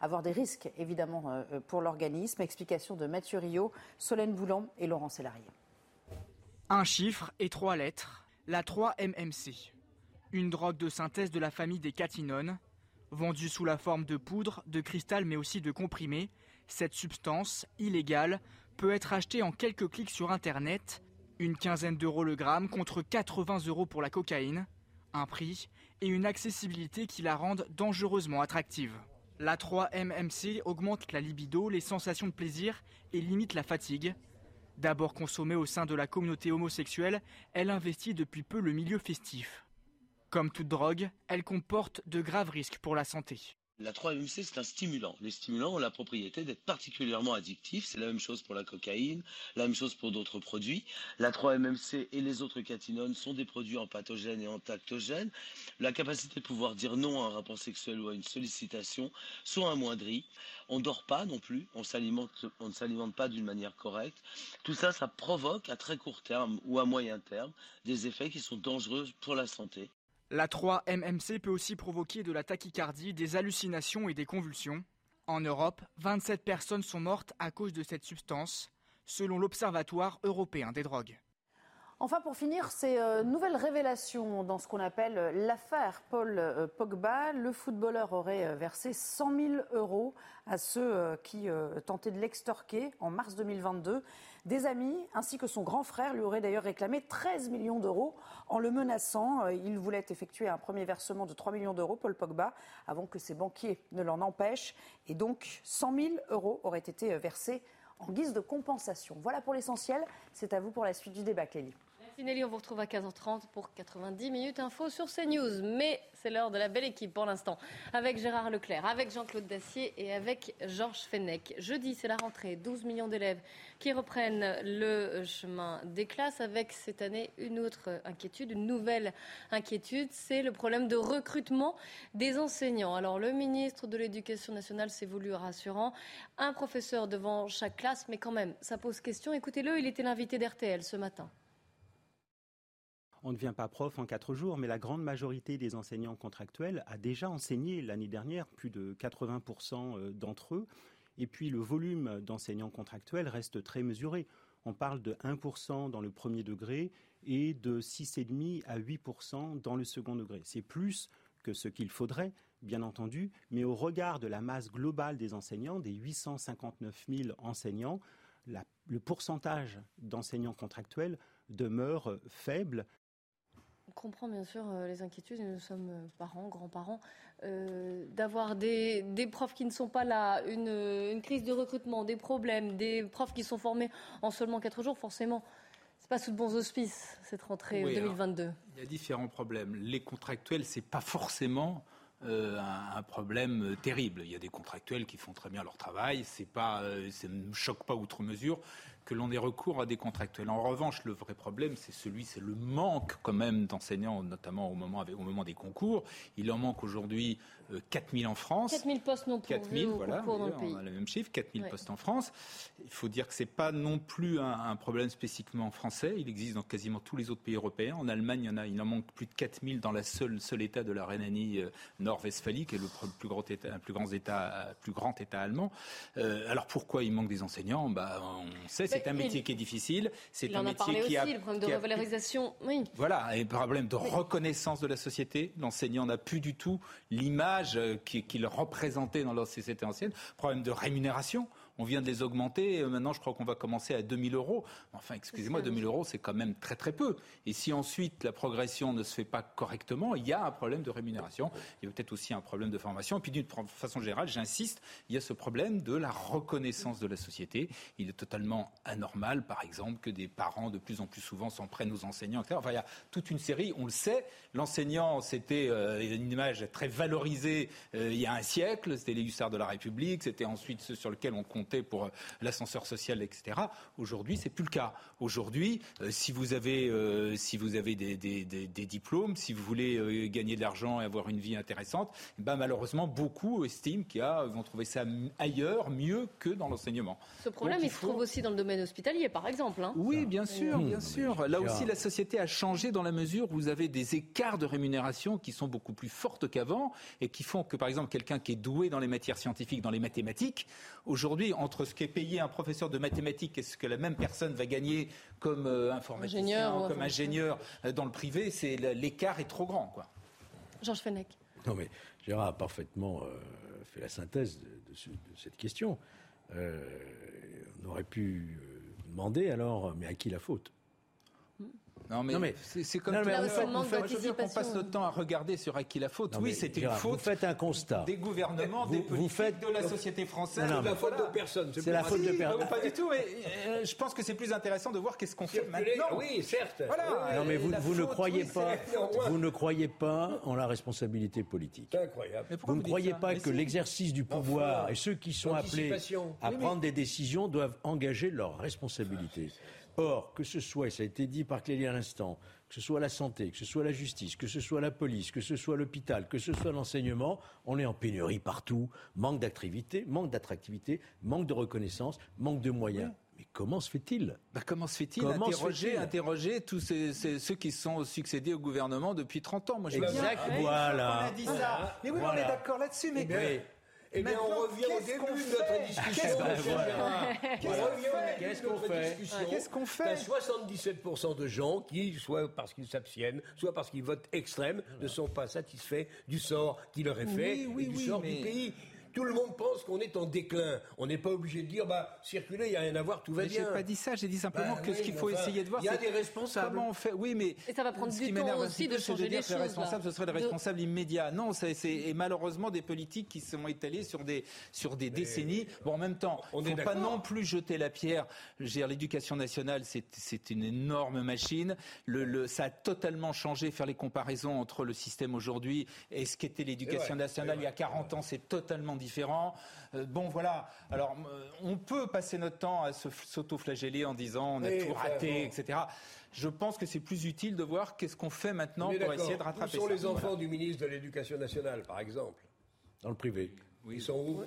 avoir des risques, évidemment, pour l'organisme. Explication de Mathieu Rio, Solène Boulan et Laurent Sélarié. Un chiffre et trois lettres, la 3-MMC. Une drogue de synthèse de la famille des catinones. Vendue sous la forme de poudre, de cristal mais aussi de comprimés, cette substance, illégale, peut être achetée en quelques clics sur Internet. Une quinzaine d'euros le gramme contre 80 euros pour la cocaïne. Un prix et une accessibilité qui la rendent dangereusement attractive. La 3-MMC augmente la libido, les sensations de plaisir et limite la fatigue. D'abord consommée au sein de la communauté homosexuelle, elle investit depuis peu le milieu festif. Comme toute drogue, elle comporte de graves risques pour la santé. La 3-MMC, c'est un stimulant. Les stimulants ont la propriété d'être particulièrement addictifs. C'est la même chose pour la cocaïne, la même chose pour d'autres produits. La 3-MMC et les autres catinones sont des produits empathogènes et entactogènes. La capacité de pouvoir dire non à un rapport sexuel ou à une sollicitation sont amoindries. On dort pas non plus, on, on ne s'alimente pas d'une manière correcte. Tout ça, ça provoque à très court terme ou à moyen terme des effets qui sont dangereux pour la santé. La 3-MMC peut aussi provoquer de la tachycardie, des hallucinations et des convulsions. En Europe, 27 personnes sont mortes à cause de cette substance, selon l'Observatoire européen des drogues. Enfin, pour finir, ces euh, nouvelles révélations dans ce qu'on appelle euh, l'affaire Paul euh, Pogba. Le footballeur aurait versé 100 000 euros à ceux qui tentaient de l'extorquer en mars 2022. Des amis ainsi que son grand frère lui auraient d'ailleurs réclamé 13 millions d'euros en le menaçant. Il voulait effectuer un premier versement de 3 millions d'euros, Paul Pogba, avant que ses banquiers ne l'en empêchent. Et donc, 100 000 euros auraient été versés en guise de compensation. Voilà pour l'essentiel. C'est à vous pour la suite du débat, Clélie. Nelly, on vous retrouve à 15h30 pour 90 minutes info sur CNews. Mais c'est l'heure de la belle équipe pour l'instant, avec Gérard Leclerc, avec Jean-Claude Dacier et avec Georges Fenech. Jeudi, c'est la rentrée, 12 millions d'élèves qui reprennent le chemin des classes avec cette année une autre inquiétude, une nouvelle inquiétude, c'est le problème de recrutement des enseignants. Alors le ministre de l'Éducation nationale s'est voulu rassurant, un professeur devant chaque classe, mais quand même, ça pose question. Écoutez-le, il était l'invité d'RTL ce matin on ne devient pas prof en quatre jours, mais la grande majorité des enseignants contractuels a déjà enseigné l'année dernière, plus de 80% euh, d'entre eux. Et puis le volume d'enseignants contractuels reste très mesuré. On parle de 1% dans le premier degré et de 6,5 à 8% dans le second degré. C'est plus que ce qu'il faudrait, bien entendu, mais au regard de la masse globale des enseignants, des 859 000 enseignants, le pourcentage d'enseignants contractuels demeure faible on comprend bien sûr euh, les inquiétudes, nous sommes euh, parents, grands-parents, euh, d'avoir des, profs qui ne sont pas là, une, crise de recrutement, des problèmes, des profs qui sont formés en seulement 4 jours, forcément. C'est pas sous de bons auspices cette rentrée 2022. il y a différents problèmes. Les contractuels, c'est pas forcément un, problème terrible. Il y a des contractuels qui font très bien leur travail. C'est pas, ça ne me choque pas outre mesure que l'on ait recours à des contractuels. En revanche, le vrai problème, c'est celui, c'est le manque quand même d'enseignants, notamment au moment, au moment des concours. Il en manque aujourd'hui 4000 euh, en France. 4000 postes non pourvus 4000, voilà, dans le pays. On a le même chiffre, 4000 postes en France. Il faut dire que c'est pas non plus un, problème spécifiquement français. Il existe dans quasiment tous les autres pays européens. En Allemagne, il, y en, a, il en manque plus de 4000 dans la seule, seul État de la Rhénanie euh, Nord-Westphalie, qui est le plus grand État, plus grand État, plus grand État allemand. Euh, alors pourquoi il manque des enseignants? Bah, On sait, c'est un métier qui est difficile. C'est un métier qui a. Le problème de revalorisation, oui. Voilà, et problème de reconnaissance de la société. L'enseignant n'a plus du tout l'image qu'il représentait dans la société ancienne. Problème de rémunération on vient de les augmenter. Euh, maintenant, je crois qu'on va commencer à 2000 euros. Enfin, excusez-moi, 2000 euros, c'est quand même très très peu. Et si ensuite la progression ne se fait pas correctement, il y a un problème de rémunération. Il y a peut-être aussi un problème de formation. Et puis d'une façon générale, j'insiste, il y a ce problème de la reconnaissance de la société. Il est totalement anormal, par exemple, que des parents de plus en plus souvent s'en prennent aux enseignants, etc. Enfin, il y a toute une série, on le sait. L'enseignant, c'était euh, une image très valorisée euh, il y a un siècle. C'était les hussards de la République. C'était ensuite ceux sur lesquels on compte pour euh, l'ascenseur social, etc. Aujourd'hui, c'est plus le cas. Aujourd'hui, euh, si vous avez, euh, si vous avez des, diplômes, si vous voulez gagner de l'argent et avoir une vie intéressante, ben malheureusement, beaucoup estiment qu'ils vont trouver ça ailleurs, mieux que dans l'enseignement. Ce problème, il, se trouve aussi dans le domaine hospitalier, par exemple. Hein. Oui, bien sûr, bien sûr. Là aussi, la société a changé dans la mesure où vous avez des écarts de rémunération qui sont beaucoup plus fortes qu'avant et qui font que, par exemple, quelqu'un qui est doué dans les matières scientifiques, dans les mathématiques, aujourd'hui, entre ce qu'est payé un professeur de mathématiques et ce que la même personne va gagner comme euh, informaticien, ingénieur, comme ingénieur euh, dans le privé, c'est l'écart est trop grand, quoi. Georges Fenech. Non mais Gérard a parfaitement euh, fait la synthèse de, cette question. on aurait pu demander alors, mais à qui la faute? Non mais, c'est comme non, mais je veux qu'on passe notre temps à regarder sur à qui la faute. oui, c'était une faute. Vous faites un constat. Des gouvernements, des politiques, vous faites... de la société française. C'est la faute de personne. C'est la faute de personne. Pas du tout. Mais euh, je pense que c'est plus intéressant de voir qu'est-ce qu'on fait maintenant. Oui, certes. Voilà. Non mais vous, vous ne croyez pas. Vous ne croyez pas en la responsabilité politique. C'est incroyable. Vous ne croyez pas que l'exercice du pouvoir et ceux qui sont appelés à prendre des décisions doivent engager leurs responsabilités. Or, que ce soit, et ça a été dit par Clélie à l'instant, que ce soit la santé, que ce soit la justice, que ce soit la police, que ce soit l'hôpital, que ce soit l'enseignement, on est en pénurie partout. Manque d'activité, manque d'attractivité, manque de reconnaissance, manque de moyens. Mais comment se fait-il? Bah, Comment se fait-il interroger, interroger tous ceux qui sont succédés au gouvernement depuis 30 ans? Moi, je exact, voilà. On a dit ça. Mais oui, on est d'accord là-dessus. Mais... Eh bien, on revient au début de notre discussion. Qu'est-ce qu'on fait discussion. Qu'est-ce qu'on fait T'as 77% de gens qui, soit parce qu'ils s'abstiennent, soit parce qu'ils votent extrême, ne sont pas satisfaits du sort qui leur est fait et du sort du pays. Tout le monde pense qu'on est en déclin. On n'est pas obligé de dire, bah, circuler, il n'y a rien à voir, tout va Mais bien. pas dit ça, j'ai dit simplement Bah que ce qu'il faut enfin, essayer de voir, il y a c'est des responsables. Comment on fait Oui, mais Et ça va prendre ce du qui temps aussi de changer dire les que les choses, responsables, là. ce seraient les De- responsables immédiats. Non, c'est et malheureusement des politiques qui sont étalées sur des sur des décennies. Bon, en même temps, On faut est pas non plus jeter la pierre. Je veux dire, l'éducation nationale, c'est une énorme machine. Le, le- ça a totalement changé. Faire les comparaisons entre le système aujourd'hui et ce qu'était l'éducation nationale il y a 40 ans, c'est totalement différent. Euh, bon, voilà. Alors, euh, on peut passer notre temps à se s'auto-flageller en disant on a Oui, tout raté, bon. etc. Je pense que c'est plus utile de voir qu'est-ce qu'on fait maintenant pour essayer de rattraper Où sont ça. les enfants Voilà. du ministre de l'Éducation nationale, par exemple Dans le privé. Ils sont où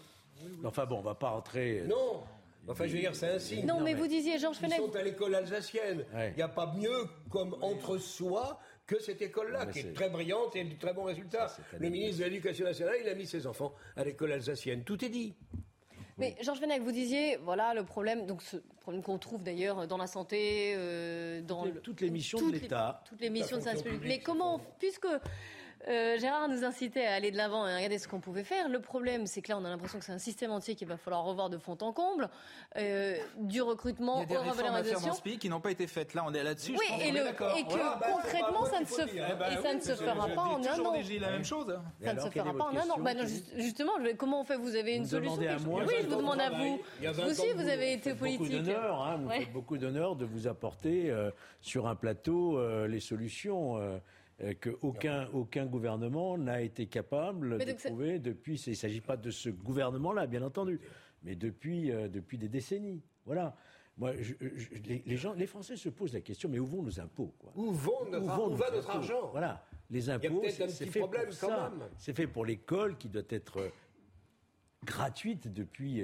Enfin bon, on va pas rentrer. Non Enfin, je veux dire, c'est un signe. Non, mais vous disiez, Georges Ils Fenech, sont à l'école alsacienne. Il Ouais. n'y a pas mieux comme entre soi que cette école-là, qui est très brillante et de très bons résultats. Le ministre de l'Éducation nationale, il a mis ses enfants à l'école alsacienne. Tout est dit. Mais Georges Fenech, vous disiez, voilà le problème, donc ce problème qu'on trouve d'ailleurs dans la santé, euh, dans Toutes les- le- toutes les missions de l'État. toutes les missions de fonction public. Mais publique, comment, puisque euh, Gérard nous incitait à aller de l'avant et à regarder ce qu'on pouvait faire, le problème, c'est que là, on a l'impression que c'est un système entier qu'il va falloir revoir de fond en comble, euh, du Il recrutement y a des aux revalorisations. qui n'ont pas été faites. Là, on est là-dessus. Oui, je pense et, qu'on le- est d'accord. et que Voilà. bah, concrètement, ça ne se, dire. f- Eh ben et ça oui, ne se je- fera pas en un an. la même chose. Ça ne se fera pas en un an. Bah justement, comment on fait? Vous avez une solution Oui, il je vous demande de à vous. il Vous aussi, vous avez été politique. hein, vous faites beaucoup d'honneur de vous apporter euh, sur un plateau les solutions euh, que aucun, aucun gouvernement n'a été capable Mais de trouver depuis. Il ne s'agit pas de ce gouvernement-là, bien entendu, mais depuis, euh, depuis des décennies. Voilà. Moi, je- je- les, les gens, les Français se posent la question, mais où vont nos impôts quoi? Où, vont notre- Où vont où nos va notre argent? Voilà. Les impôts, c'est un c'est petit fait problème pour quand ça. même. C'est fait pour l'école qui doit être euh, gratuite depuis,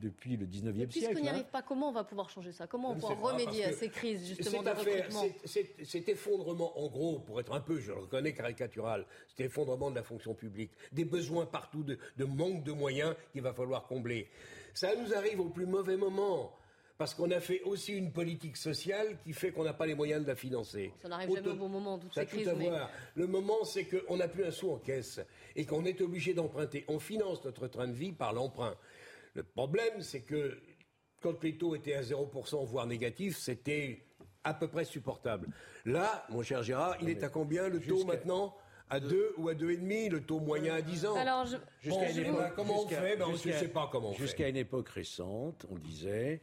depuis le 19e Mais puisqu'on siècle. n'y hein. arrive pas, comment on va pouvoir changer ça? Comment on va remédier à ces crises justement cette de affaire, recrutement? cet- cet- effondrement, en gros, pour être un peu, je le reconnais, caricatural, cet effondrement de la fonction publique, des besoins partout, de, de manque de moyens qu'il va falloir combler. Ça nous arrive au plus mauvais moment. Parce qu'on a fait aussi une politique sociale qui fait qu'on n'a pas les moyens de la financer. Ça n'arrive jamais au bon moment, toutes ça a ces tout crises. à mais- voir. Le moment, c'est qu'on n'a plus un sou en caisse et qu'on est obligé d'emprunter. On finance notre train de vie par l'emprunt. Le problème, c'est que quand les taux étaient à 0%, voire négatifs, c'était à peu près supportable. Là, mon cher Gérard, il est à combien le taux maintenant? À 2 ou à 2,5 Le taux moyen à 10 ans? Alors, je- Bon, Jusqu'à une époque- comment on jusqu'à- fait? Ben, On ne jusqu'à- sait pas comment on fait. Jusqu'à une époque récente, on disait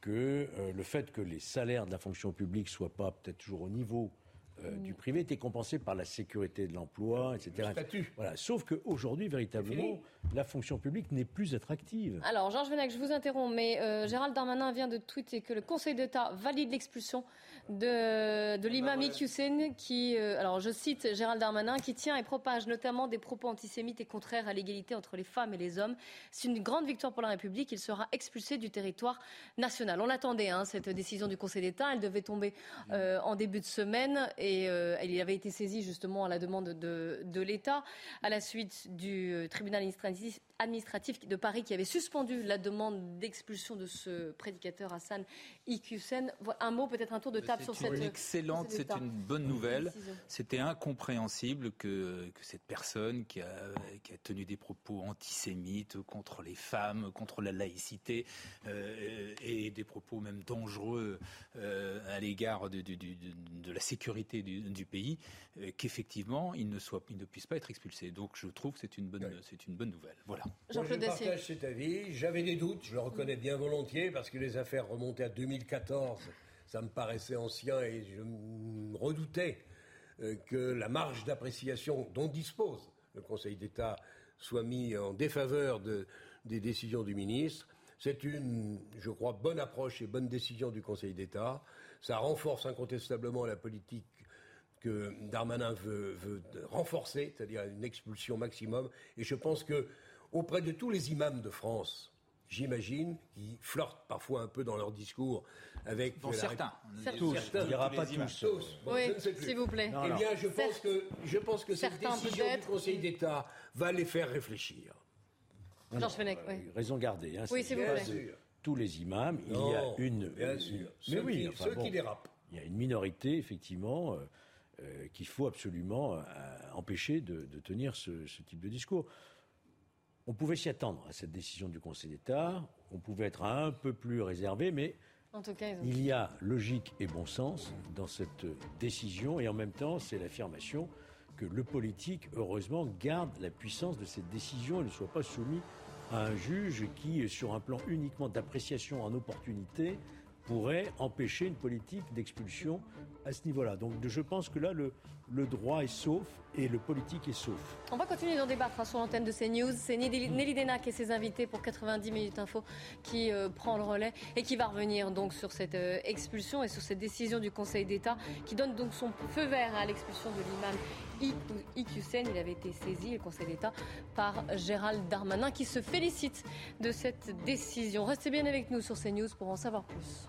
que euh, le fait que les salaires de la fonction publique soient pas peut-être toujours au niveau euh, Mm. du privé était compensé par la sécurité de l'emploi, etc. Le statut. Voilà. Sauf qu'aujourd'hui, véritablement, la fonction publique n'est plus attractive. Alors, Georges Venec, je vous interromps, mais euh, Gérald Darmanin vient de tweeter que le Conseil d'État valide l'expulsion de, de l'imam Iqiyoussen qui, euh, alors je cite Gérald Darmanin, qui tient et propage notamment des propos antisémites et contraires à l'égalité entre les femmes et les hommes. C'est une grande victoire pour la République. Il sera expulsé du territoire national. On l'attendait, hein, cette décision du Conseil d'État. Elle devait tomber euh, en début de semaine et euh, il avait été saisi justement à la demande de, de l'État à la suite du euh, tribunal administratif, de Paris qui avait suspendu la demande d'expulsion de ce prédicateur Hassan Iqiyoussen. Un mot, peut-être un tour de table sur C'est cette. une excellente, c'est une bonne nouvelle. C'était incompréhensible que, que cette personne qui a, qui a tenu des propos antisémites contre les femmes, contre la laïcité, euh, et des propos même dangereux euh, à l'égard de, de- de- de- de la sécurité du, du pays, euh, qu'effectivement il ne soit, il ne puisse pas être expulsé. Donc je trouve que c'est une bonne, c'est une bonne nouvelle. Voilà. Moi, je partage cet avis. J'avais des doutes, je le reconnais bien volontiers, parce que les affaires remontaient à 2014. Ça me paraissait ancien et je me redoutais euh, que la marge d'appréciation dont dispose le Conseil d'État soit mis en défaveur de- des décisions du ministre. C'est une, je crois, bonne approche et bonne décision du Conseil d'État. Ça renforce incontestablement la politique que Darmanin veut, veut renforcer, c'est-à-dire une expulsion maximum. Et je pense que auprès de tous les imams de France, j'imagine, qui flirtent parfois un peu dans leur discours avec Bon, la certains. Tous, certains. on dira pas tous. Tous. Bon, Oui, s'il vous plaît. Non, Eh bien, je pense que, je pense que cette décision du. Conseil d'État va les faire réfléchir. Georges non, Fenech, euh, oui. Raison gardée. hein, Oui, c'est s'il vous plaît. tous les imams. Non, il y a une. bien sûr. mais Ceux oui, qui- enfin ceux bon, qui dérapent. Il y a une minorité, effectivement, euh, euh, qu'il faut absolument euh, empêcher de, de tenir ce, ce type de discours. On pouvait s'y attendre à cette décision du Conseil d'État. On pouvait être un peu plus réservé, mais En tout cas, ont... il y a logique et bon sens dans cette décision et en même temps, c'est l'affirmation que le politique, heureusement, garde la puissance de cette décision et ne soit pas soumis à un juge qui, sur un plan uniquement d'appréciation en opportunité, pourrait empêcher une politique d'expulsion à ce niveau-là. Donc je pense que là, le, le droit est sauf et le politique est sauf. On va continuer d'en débattre hein, sur l'antenne de CNews. C'est Nelly Denac et ses invités pour 90 minutes info qui euh, prend le relais et qui va revenir donc sur cette euh, expulsion et sur cette décision du Conseil d'État qui donne donc son feu vert à l'expulsion de l'imam Iqiyoussen. Il avait été saisi, le Conseil d'État, par Gérald Darmanin qui se félicite de cette décision. Restez bien avec nous sur CNews pour en savoir plus.